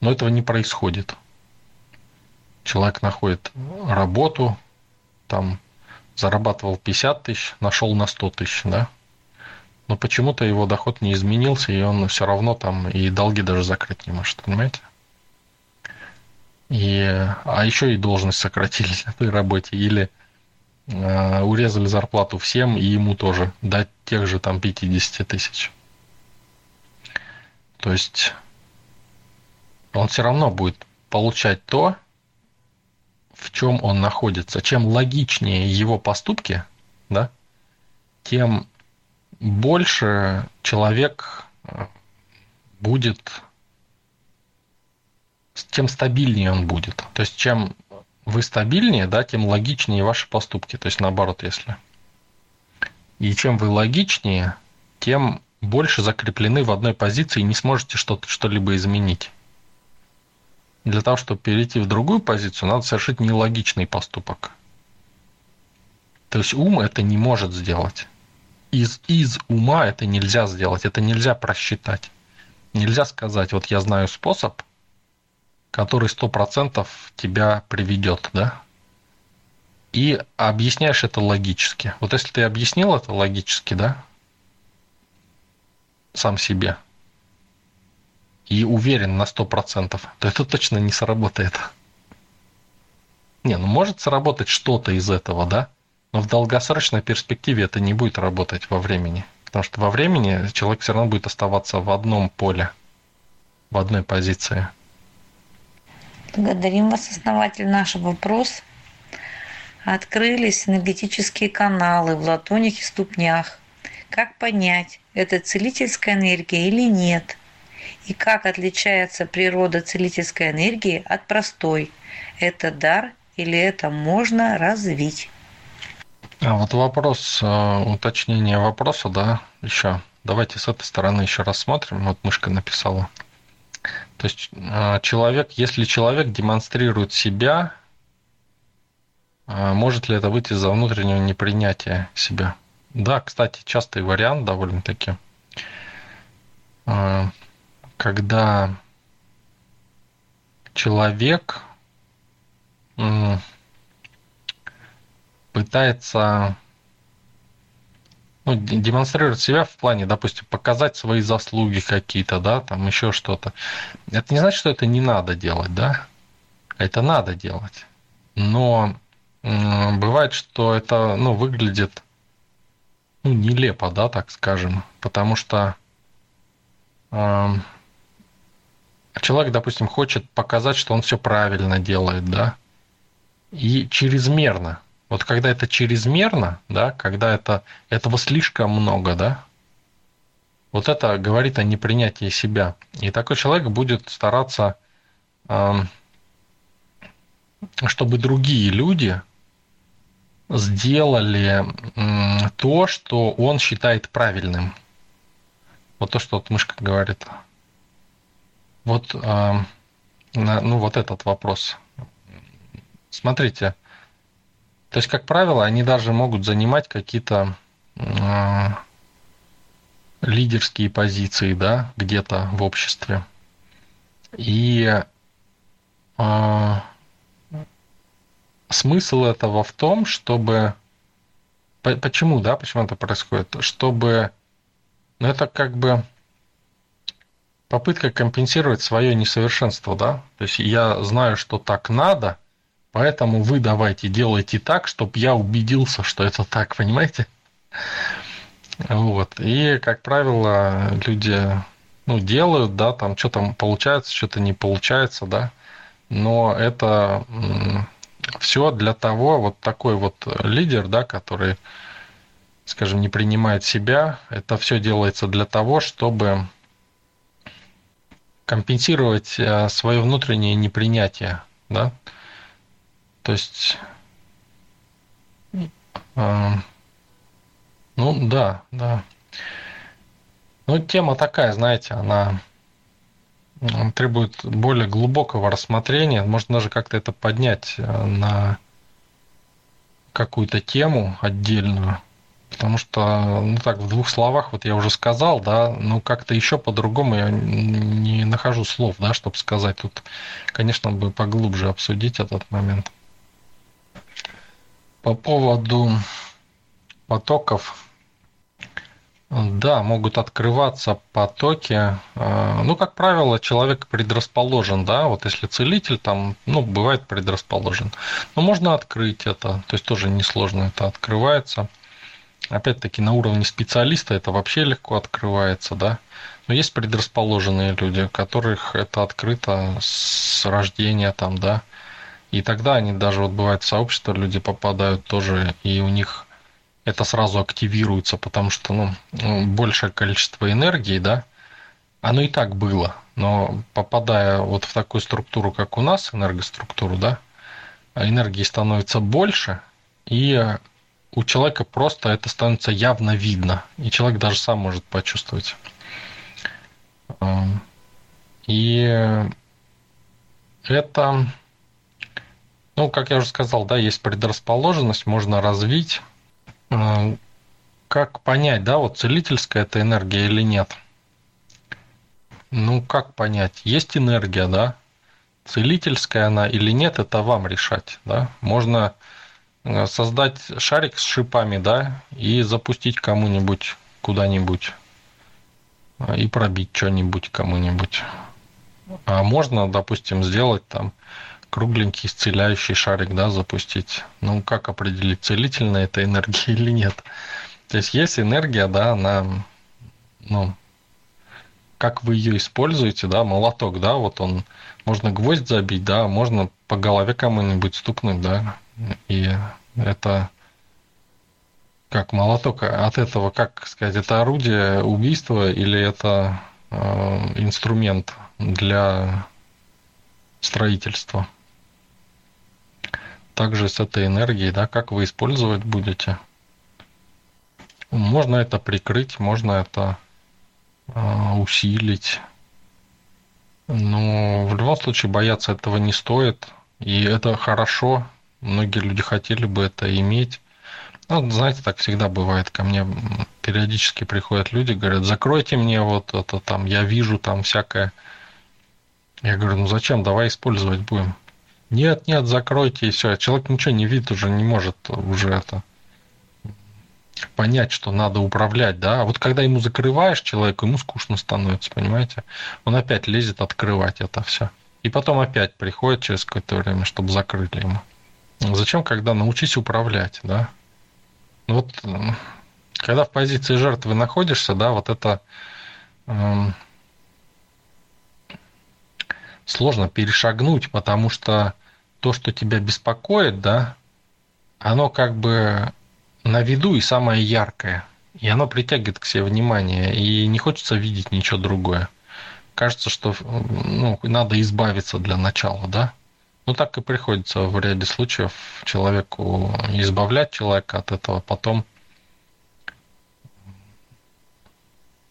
Но этого не происходит. Человек находит работу, там зарабатывал 50 тысяч, нашел на 100 тысяч, да? Но почему-то его доход не изменился, и он все равно там и долги даже закрыть не может, понимаете? И, а еще и должность сократили на этой работе, или э, урезали зарплату всем, и ему тоже дать тех же там 50 тысяч. То есть он все равно будет получать то, в чем он находится. Чем логичнее его поступки, да, тем больше человек э, будет, тем стабильнее он будет. То есть чем вы стабильнее, да, тем логичнее ваши поступки. То есть наоборот, если. И чем вы логичнее, тем больше закреплены в одной позиции и не сможете что-то, что-либо изменить. Для того, чтобы перейти в другую позицию, надо совершить нелогичный поступок. То есть ум это не может сделать. Из, из ума это нельзя сделать, это нельзя просчитать. Нельзя сказать, вот я знаю способ, который сто процентов тебя приведет, да? И объясняешь это логически. Вот если ты объяснил это логически, да, сам себе, и уверен на сто процентов, то это точно не сработает. Не, ну может сработать что-то из этого, да? Но в долгосрочной перспективе это не будет работать во времени. Потому что во времени человек все равно будет оставаться в одном поле, в одной позиции. Благодарим вас, основатель. Наш вопрос. Открылись энергетические каналы в латунях и ступнях. Как понять, это целительская энергия или нет? И как отличается природа целительской энергии от простой? Это дар или это можно развить? А вот вопрос, э, уточнение вопроса, да, еще. Давайте с этой стороны еще рассмотрим. Вот мышка написала. То есть а, человек, если человек демонстрирует себя, а, может ли это выйти за внутреннего непринятия себя? Да, кстати, частый вариант довольно-таки. Когда человек пытается ну, демонстрировать себя в плане, допустим, показать свои заслуги какие-то, да, там еще что-то. Это не значит, что это не надо делать, да? Это надо делать. Но бывает, что это, ну, выглядит, ну, нелепо, да, так скажем, потому что э, человек, допустим, хочет показать, что он все правильно делает, да, и чрезмерно вот когда это чрезмерно, да, когда это, этого слишком много, да, вот это говорит о непринятии себя. И такой человек будет стараться, чтобы другие люди сделали то, что он считает правильным. Вот то, что вот мышка говорит. Вот, ну, вот этот вопрос. Смотрите, то есть, как правило, они даже могут занимать какие-то э, лидерские позиции, да, где-то в обществе. И э, смысл этого в том, чтобы почему, да, почему это происходит, чтобы, ну это как бы попытка компенсировать свое несовершенство, да? То есть я знаю, что так надо, поэтому вы давайте делайте так, чтобы я убедился, что это так, понимаете? Вот. И, как правило, люди ну, делают, да, там что-то получается, что-то не получается, да. Но это все для того, вот такой вот лидер, да, который, скажем, не принимает себя, это все делается для того, чтобы компенсировать э, свое внутреннее непринятие, да. То есть, э, ну да, да. Ну, тема такая, знаете, она требует более глубокого рассмотрения. Можно даже как-то это поднять э, на какую-то тему отдельную. Потому что, ну так, в двух словах, вот я уже сказал, да, ну как-то еще по-другому я не нахожу слов, да, чтобы сказать. Тут, конечно, бы поглубже обсудить этот момент. По поводу потоков да, могут открываться потоки. А, ну, как правило, человек предрасположен, да, вот если целитель там, ну, бывает предрасположен. Но можно открыть это, то есть тоже несложно это открывается. Опять-таки на уровне специалиста это вообще легко открывается, да. Но есть предрасположенные люди, у которых это открыто с рождения там, да. И тогда они даже, вот бывает в сообщество люди попадают тоже, и у них это сразу активируется, потому что ну, большее количество энергии, да, оно и так было, но попадая вот в такую структуру, как у нас, энергоструктуру, да, энергии становится больше, и у человека просто это становится явно видно, и человек даже сам может почувствовать. Эм, и это, ну, как я уже сказал, да, есть предрасположенность, можно развить, а, как понять, да, вот целительская это энергия или нет? Ну, как понять? Есть энергия, да? Целительская она или нет, это вам решать, да? Можно создать шарик с шипами, да, и запустить кому-нибудь куда-нибудь э, и пробить что-нибудь кому-нибудь. А можно, допустим, сделать там кругленький исцеляющий шарик, да, запустить. Ну, как определить, целительная это энергия или нет? То есть есть энергия, да, она, ну, как вы ее используете, да, молоток, да, вот он, можно гвоздь забить, да, можно по голове кому-нибудь стукнуть, да, и это как молоток, от этого, как сказать, это орудие убийства или это э, инструмент для строительства? также с этой энергией, да, как вы использовать будете. Можно это прикрыть, можно это э, усилить. Но в любом случае бояться этого не стоит. И это хорошо. Многие люди хотели бы это иметь. Ну, знаете, так всегда бывает. Ко мне периодически приходят люди, говорят, закройте мне вот это там, я вижу там всякое. Я говорю, ну зачем, давай использовать будем. Нет, нет, закройте и все. Человек ничего не видит, уже не может уже это понять, что надо управлять, да. А вот когда ему закрываешь человеку, ему скучно становится, понимаете? Он опять лезет открывать это все. И потом опять приходит через какое-то время, чтобы закрыли ему. Зачем, когда научись управлять, да? Ну вот, когда в позиции жертвы находишься, да, вот это эм, сложно перешагнуть, потому что то, что тебя беспокоит, да, оно как бы на виду и самое яркое. И оно притягивает к себе внимание, и не хочется видеть ничего другое. Кажется, что ну, надо избавиться для начала, да? Ну, так и приходится в ряде случаев человеку избавлять человека от этого, потом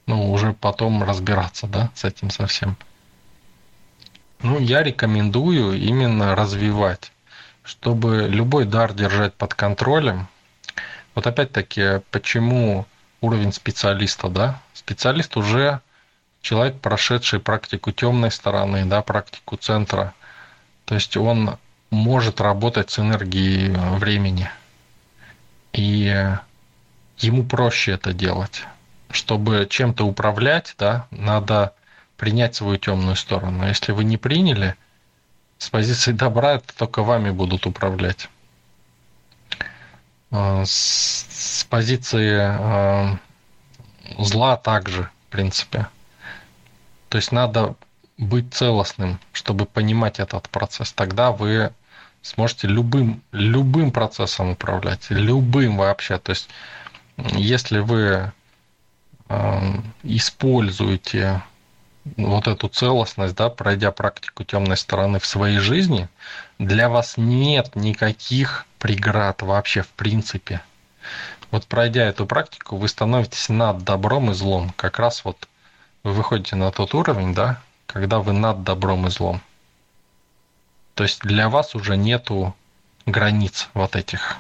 ну, уже потом разбираться, да, с этим совсем. Ну, я рекомендую именно развивать, чтобы любой дар держать под контролем. Вот опять-таки, почему уровень специалиста, да? Специалист уже человек, прошедший практику темной стороны, да, практику центра. То есть он может работать с энергией времени. И ему проще это делать. Чтобы чем-то управлять, да, надо принять свою темную сторону. Если вы не приняли, с позиции добра это только вами будут управлять. С, с позиции э, зла также, в принципе. То есть надо быть целостным, чтобы понимать этот процесс. Тогда вы сможете любым, любым процессом управлять, любым вообще. То есть если вы э, используете вот эту целостность, да, пройдя практику темной стороны в своей жизни, для вас нет никаких преград вообще в принципе. Вот пройдя эту практику, вы становитесь над добром и злом. Как раз вот вы выходите на тот уровень, да, когда вы над добром и злом. То есть для вас уже нету границ вот этих.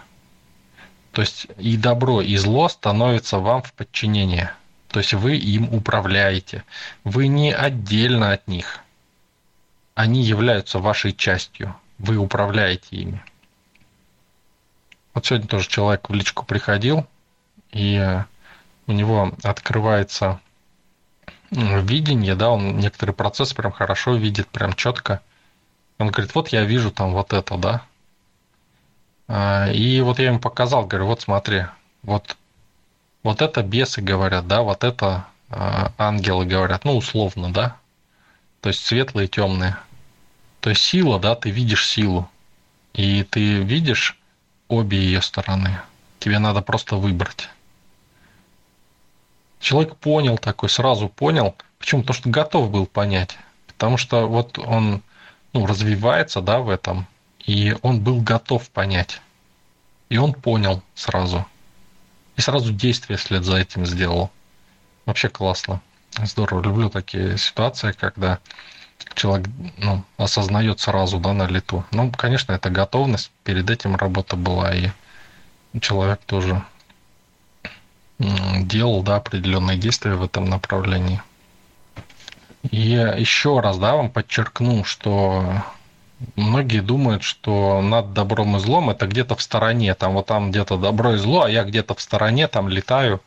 То есть и добро, и зло становятся вам в подчинение. То есть вы им управляете. Вы не отдельно от них. Они являются вашей частью. Вы управляете ими. Вот сегодня тоже человек в личку приходил, и у него открывается видение, да, он некоторый процесс прям хорошо видит, прям четко. Он говорит, вот я вижу там вот это, да. А, и вот я ему показал, говорю, вот смотри, вот, вот это бесы говорят, да, вот это а, ангелы говорят, ну, условно, да. То есть светлые темные. То есть сила, да, ты видишь силу. И ты видишь обе ее стороны. Тебе надо просто выбрать. Человек понял такой, сразу понял. Почему? Потому что готов был понять. Потому что вот он ну, развивается, да, в этом, и он был готов понять. И он понял сразу. И сразу действие вслед за этим сделал. Вообще классно. Здорово. Люблю такие ситуации, когда человек ну, осознает сразу да, на лету. Ну, конечно, это готовность. Перед этим работа была, и человек тоже делал да, определенные действия в этом направлении. И еще раз да, вам подчеркну, что многие думают, что над добром и злом это где-то в стороне, там вот там где-то добро и зло, а я где-то в стороне там летаю,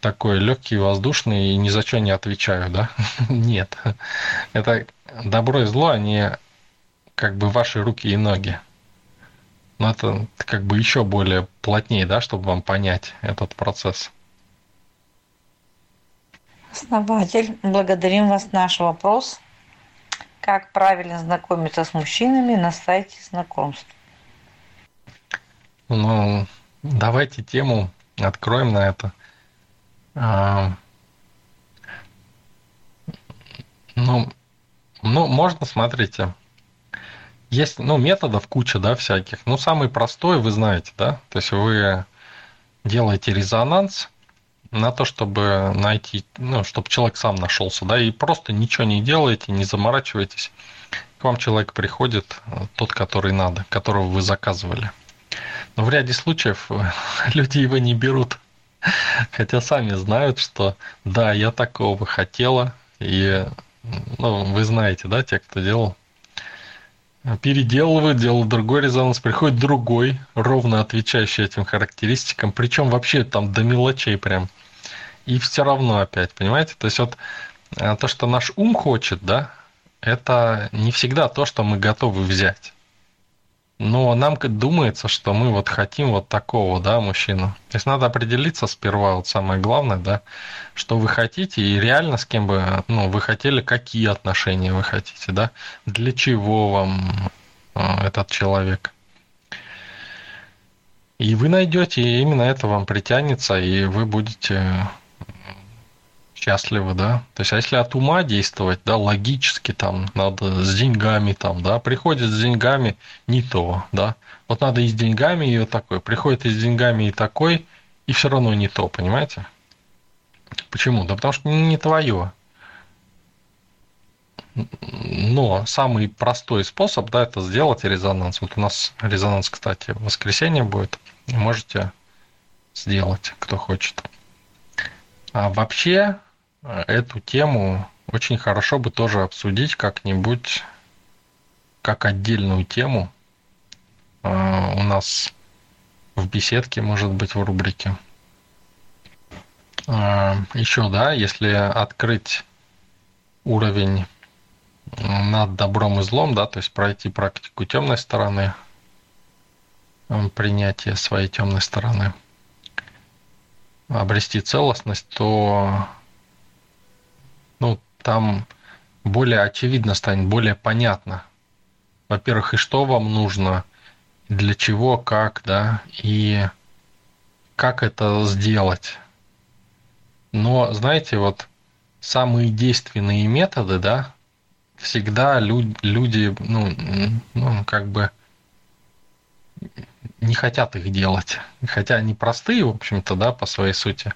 такой легкий, воздушный и ни за что не отвечаю, да? Нет. Это добро и зло, они как бы ваши руки и ноги. Но это как бы еще более плотнее, да, чтобы вам понять этот процесс. Основатель, благодарим вас. Наш вопрос. Как правильно знакомиться с мужчинами на сайте знакомств? Ну, давайте тему откроем на это. А, ну, ну, можно, смотрите, есть, ну, методов куча, да, всяких. Ну, самый простой, вы знаете, да, то есть вы делаете резонанс, на то, чтобы найти, ну, чтобы человек сам нашелся, да, и просто ничего не делаете, не заморачивайтесь. К вам человек приходит, тот, который надо, которого вы заказывали. Но в ряде случаев люди его не берут. Хотя сами знают, что да, я такого хотела, и ну, вы знаете, да, те, кто делал, переделывают, делают другой резонанс, приходит другой, ровно отвечающий этим характеристикам, причем вообще там до мелочей прям – и все равно опять, понимаете? То есть вот э, то, что наш ум хочет, да, это не всегда то, что мы готовы взять. Но нам думается, что мы вот хотим вот такого, да, мужчину. То есть надо определиться сперва, вот самое главное, да, что вы хотите и реально с кем бы, ну, вы хотели, какие отношения вы хотите, да, для чего вам э, этот человек. И вы найдете, и именно это вам притянется, и вы будете счастливы, да. То есть, а если от ума действовать, да, логически там, надо с деньгами там, да, приходит с деньгами не то, да. Вот надо и с деньгами и вот такой, приходит и с деньгами и такой, и все равно не то, понимаете? Почему? Да потому что не твое. Но самый простой способ, да, это сделать резонанс. Вот у нас резонанс, кстати, в воскресенье будет. Можете сделать, кто хочет. А вообще эту тему очень хорошо бы тоже обсудить как-нибудь, как отдельную тему а, у нас в беседке, может быть, в рубрике. А, Еще, да, если открыть уровень над добром и злом, да, то есть пройти практику темной стороны, принятие своей темной стороны, обрести целостность, то ну, там более очевидно станет, более понятно. Во-первых, и что вам нужно, для чего, как, да, и как это сделать. Но, знаете, вот самые действенные методы, да, всегда люди, люди ну, ну, как бы не хотят их делать. Хотя они простые, в общем-то, да, по своей сути,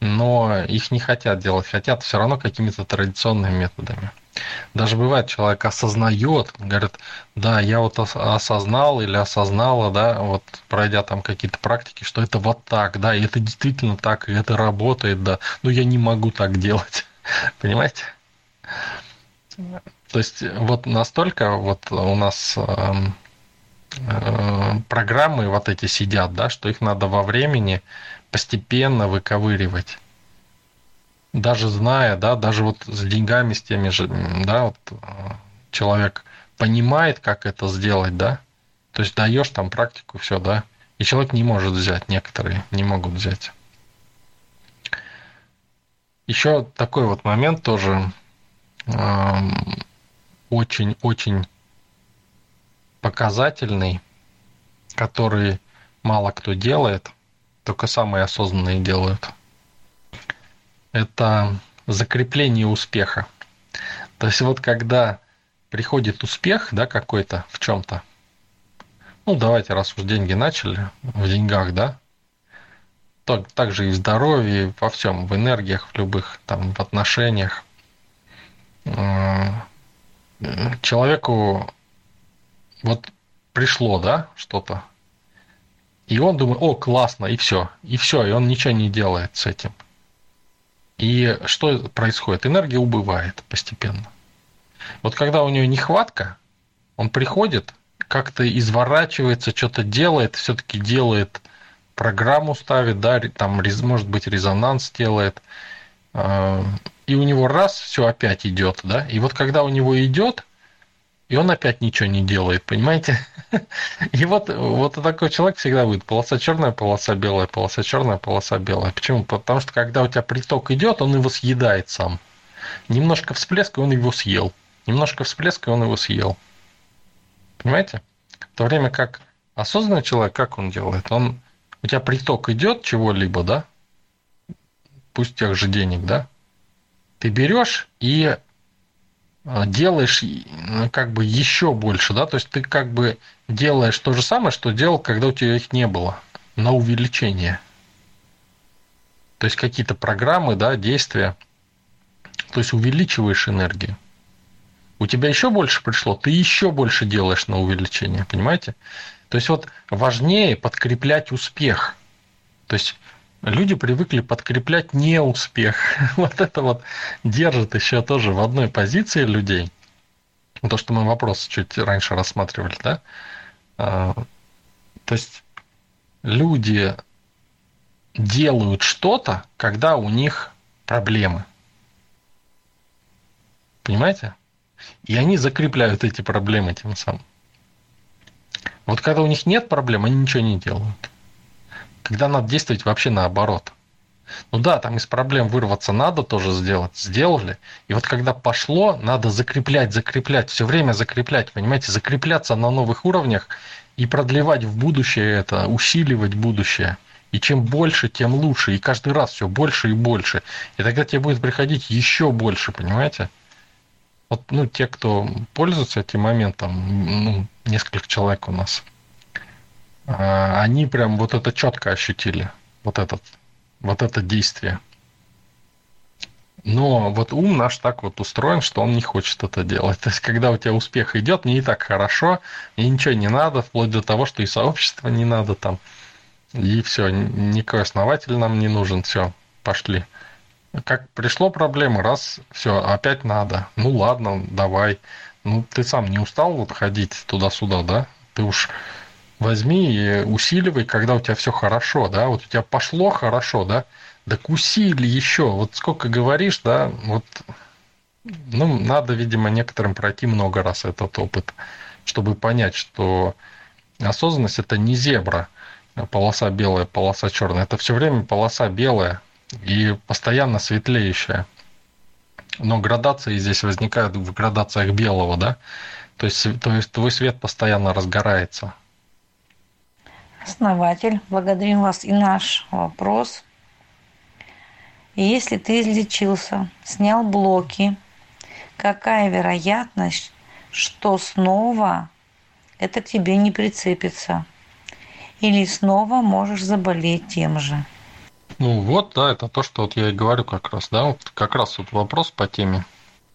но их не хотят делать, хотят все равно какими-то традиционными методами. Даже бывает, человек осознает, говорит, да, я вот осознал или осознала, да, вот пройдя там какие-то практики, что это вот так, да, и это действительно так, и это работает, да, но я не могу так делать. Понимаете? То есть вот настолько вот у нас эм, э, программы вот эти сидят, да, что их надо во времени постепенно выковыривать. Даже зная, да, даже вот с деньгами, с теми же, да, вот э, человек понимает, как это сделать, да, то есть даешь там практику, все, да, и человек не может взять, некоторые не могут взять. Еще такой вот момент тоже очень-очень эм, показательный, который мало кто делает, только самые осознанные делают. Это закрепление успеха. То есть вот когда приходит успех, да, какой-то в чем-то, ну давайте, раз уж деньги начали, в деньгах, да, так, также и в здоровье, во всем, в энергиях, в любых, там, в отношениях. Человеку вот пришло, да, что-то, и он думает, о, классно, и все, и все, и он ничего не делает с этим. И что происходит? Энергия убывает постепенно. Вот когда у него нехватка, он приходит, как-то изворачивается, что-то делает, все-таки делает программу ставит, да, там, может быть, резонанс делает, а, и у него раз, все опять идет, да, и вот когда у него идет, и он опять ничего не делает, понимаете? И вот, вот такой человек всегда будет полоса черная, полоса белая, полоса черная, полоса белая. Почему? Потому что когда у тебя приток идет, он его съедает сам. Немножко всплеска, он его съел. Немножко всплеска, он его съел. Понимаете? В то время как осознанный человек, как он делает? Он у тебя приток идет чего-либо, да, пусть тех же денег, да, ты берешь и делаешь ну, как бы еще больше, да, то есть ты как бы делаешь то же самое, что делал, когда у тебя их не было, на увеличение. То есть какие-то программы, да, действия, то есть увеличиваешь энергию. У тебя еще больше пришло, ты еще больше делаешь на увеличение, понимаете? То есть вот важнее подкреплять успех. То есть люди привыкли подкреплять неуспех. Вот это вот держит еще тоже в одной позиции людей. То, что мы вопрос чуть раньше рассматривали, да? А, то есть люди делают что-то, когда у них проблемы. Понимаете? И они закрепляют эти проблемы тем самым. Вот когда у них нет проблем, они ничего не делают. Когда надо действовать вообще наоборот. Ну да, там из проблем вырваться надо тоже сделать. Сделали. И вот когда пошло, надо закреплять, закреплять, все время закреплять, понимаете, закрепляться на новых уровнях и продлевать в будущее это, усиливать будущее. И чем больше, тем лучше. И каждый раз все больше и больше. И тогда тебе будет приходить еще больше, понимаете? Вот, ну, те, кто пользуется этим моментом, ну, несколько человек у нас, они прям вот это четко ощутили, вот этот, вот это действие. Но вот ум наш так вот устроен, что он не хочет это делать. То есть, когда у тебя успех идет, мне так хорошо, мне ничего не надо, вплоть до того, что и сообщество не надо там. И все, никакой основатель нам не нужен, все, пошли. Как пришло проблемы, раз, все, опять надо. Ну ладно, давай. Ну, ты сам не устал вот ходить туда-сюда, да? Ты уж возьми и усиливай, когда у тебя все хорошо, да? Вот у тебя пошло хорошо, да? Так усили еще. Вот сколько говоришь, да, вот Ну, надо, видимо, некоторым пройти много раз этот опыт, чтобы понять, что осознанность это не зебра, полоса белая, полоса черная. Это все время полоса белая и постоянно светлеющая. Но градации здесь возникают в градациях белого, да? То есть, то есть твой свет постоянно разгорается. Основатель, благодарим вас и наш вопрос. Если ты излечился, снял блоки, какая вероятность, что снова это к тебе не прицепится? Или снова можешь заболеть тем же? Ну вот, да, это то, что вот я и говорю как раз, да, вот как раз вот вопрос по теме.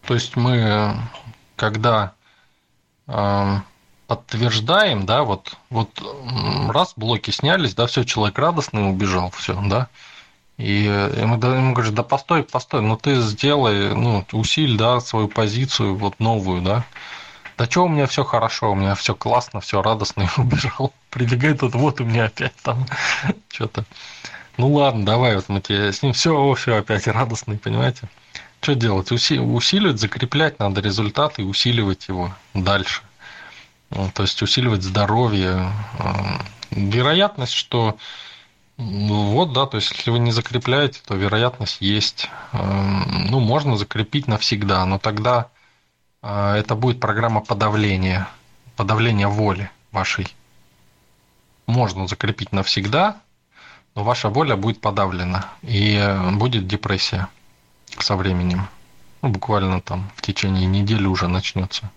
То есть мы, когда э, подтверждаем, да, вот, вот раз блоки снялись, да, все, человек радостный убежал, все, да, и ему, ему говоришь, да постой, постой, ну ты сделай, ну, усиль, да, свою позицию вот новую, да. Да что у меня все хорошо, у меня все классно, все радостно, и убежал. Прибегает тут, вот у меня опять там что-то. Ну ладно, давай, вот мы тебе с ним все, все опять радостный, понимаете? Что делать? Уси, усиливать, закреплять надо результат и усиливать его дальше. Ну, то есть усиливать здоровье. Вероятность, что ну вот, да, то есть если вы не закрепляете, то вероятность есть. Эм, ну, можно закрепить навсегда, но тогда э, это будет программа подавления, подавления воли вашей. Можно закрепить навсегда, но ваша воля будет подавлена, и будет депрессия со временем. Ну, буквально там в течение недели уже начнется.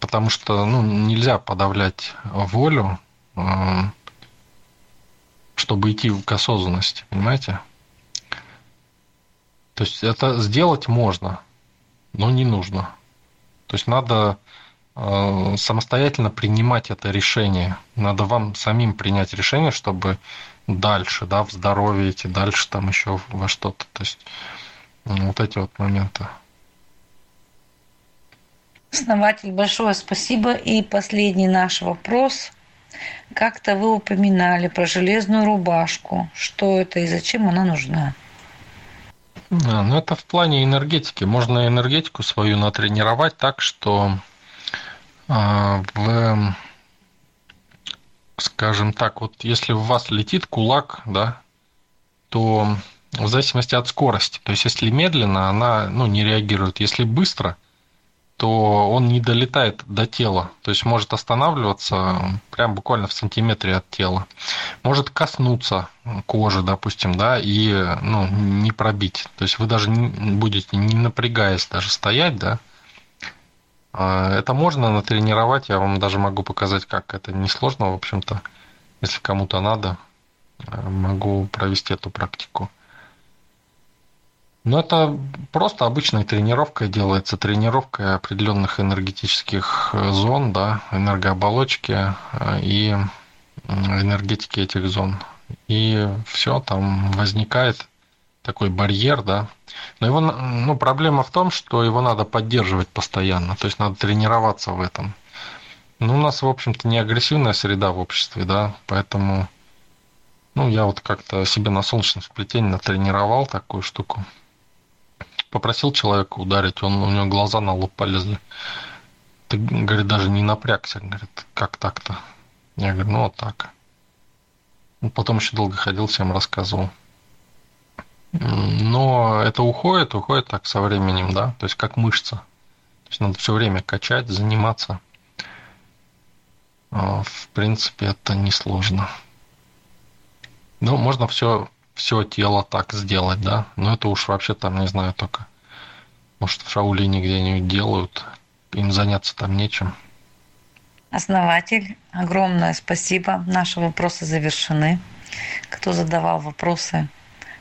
Потому что ну, нельзя подавлять волю, эм, чтобы идти к осознанности, понимаете? То есть это сделать можно, но не нужно. То есть надо э, самостоятельно принимать это решение. Надо вам самим принять решение, чтобы дальше, да, в здоровье идти, дальше там еще во что-то. То есть вот эти вот моменты. Основатель, большое спасибо. И последний наш вопрос – как-то вы упоминали про железную рубашку. Что это и зачем она нужна? А, ну, это в плане энергетики. Можно энергетику свою натренировать так, что а, в, скажем так, вот если в вас летит кулак, да, то в зависимости от скорости. То есть, если медленно, она ну, не реагирует. Если быстро, то он не долетает до тела, то есть может останавливаться прям буквально в сантиметре от тела, может коснуться кожи, допустим, да, и ну, не пробить. То есть вы даже не будете не напрягаясь даже стоять, да. А, это можно натренировать, я вам даже могу показать, как это несложно, в общем-то, если кому-то надо, э, могу провести эту практику. Ну, это просто обычная тренировка делается, тренировка определенных энергетических э, зон, да, энергооболочки э, и энергетики этих зон. И все, там возникает такой барьер, да. Но его, ну, проблема в том, что его надо поддерживать постоянно, то есть надо тренироваться в этом. Ну, у нас, в общем-то, не агрессивная среда в обществе, да, поэтому, ну, я вот как-то себе на солнечном сплетении натренировал такую штуку попросил человека ударить, он, у него глаза на лоб полезли. Ты, говорит, даже не напрягся. Говорит, как так-то? Я говорю, ну вот так. Ну, потом еще долго ходил, всем рассказывал. Но это уходит, уходит так со временем, да, то есть как мышца. То есть надо все время качать, заниматься. А, в принципе, это несложно. Ну, можно все все тело так сделать, да. Но это уж вообще там, не знаю, только, может, в Шаулине где-нибудь делают, им заняться там нечем. Основатель, огромное спасибо. Наши вопросы завершены. Кто задавал вопросы,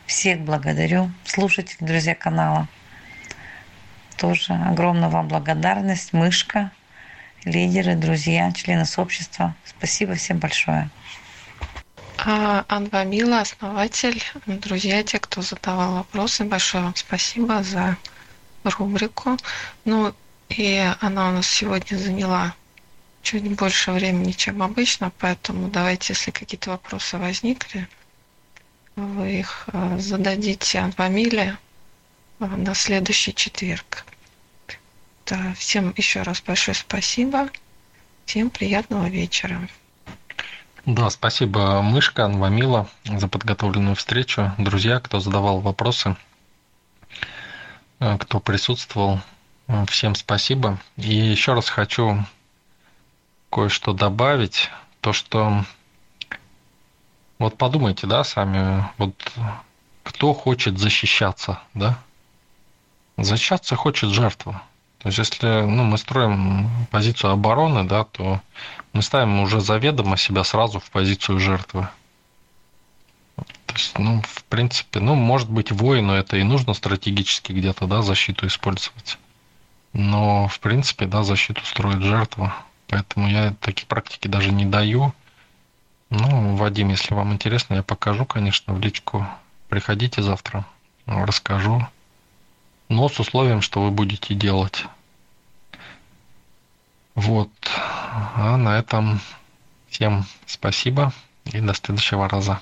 всех благодарю. Слушатели, друзья канала, тоже огромная вам благодарность. Мышка, лидеры, друзья, члены сообщества. Спасибо всем большое. А, Анвамила, основатель, друзья, те, кто задавал вопросы, большое вам спасибо за рубрику. Ну, и она у нас сегодня заняла чуть больше времени, чем обычно, поэтому давайте, если какие-то вопросы возникли, вы их а, зададите Анвамиле на следующий четверг. Да, всем еще раз большое спасибо. Всем приятного вечера. Да, спасибо, Мышка, Анвамила, за подготовленную встречу. Друзья, кто задавал вопросы, кто присутствовал, всем спасибо. И еще раз хочу кое-что добавить. То, что вот подумайте, да, сами, вот кто хочет защищаться, да? Защищаться хочет жертва. То есть, если ну, мы строим позицию обороны, да, то мы ставим уже заведомо себя сразу в позицию жертвы. То есть, ну, в принципе, ну, может быть, воину это и нужно стратегически где-то, да, защиту использовать. Но, в принципе, да, защиту строит жертва. Поэтому я такие практики даже не даю. Ну, Вадим, если вам интересно, я покажу, конечно, в личку. Приходите завтра, расскажу. Но с условием, что вы будете делать. Вот. А на этом всем спасибо и до следующего раза.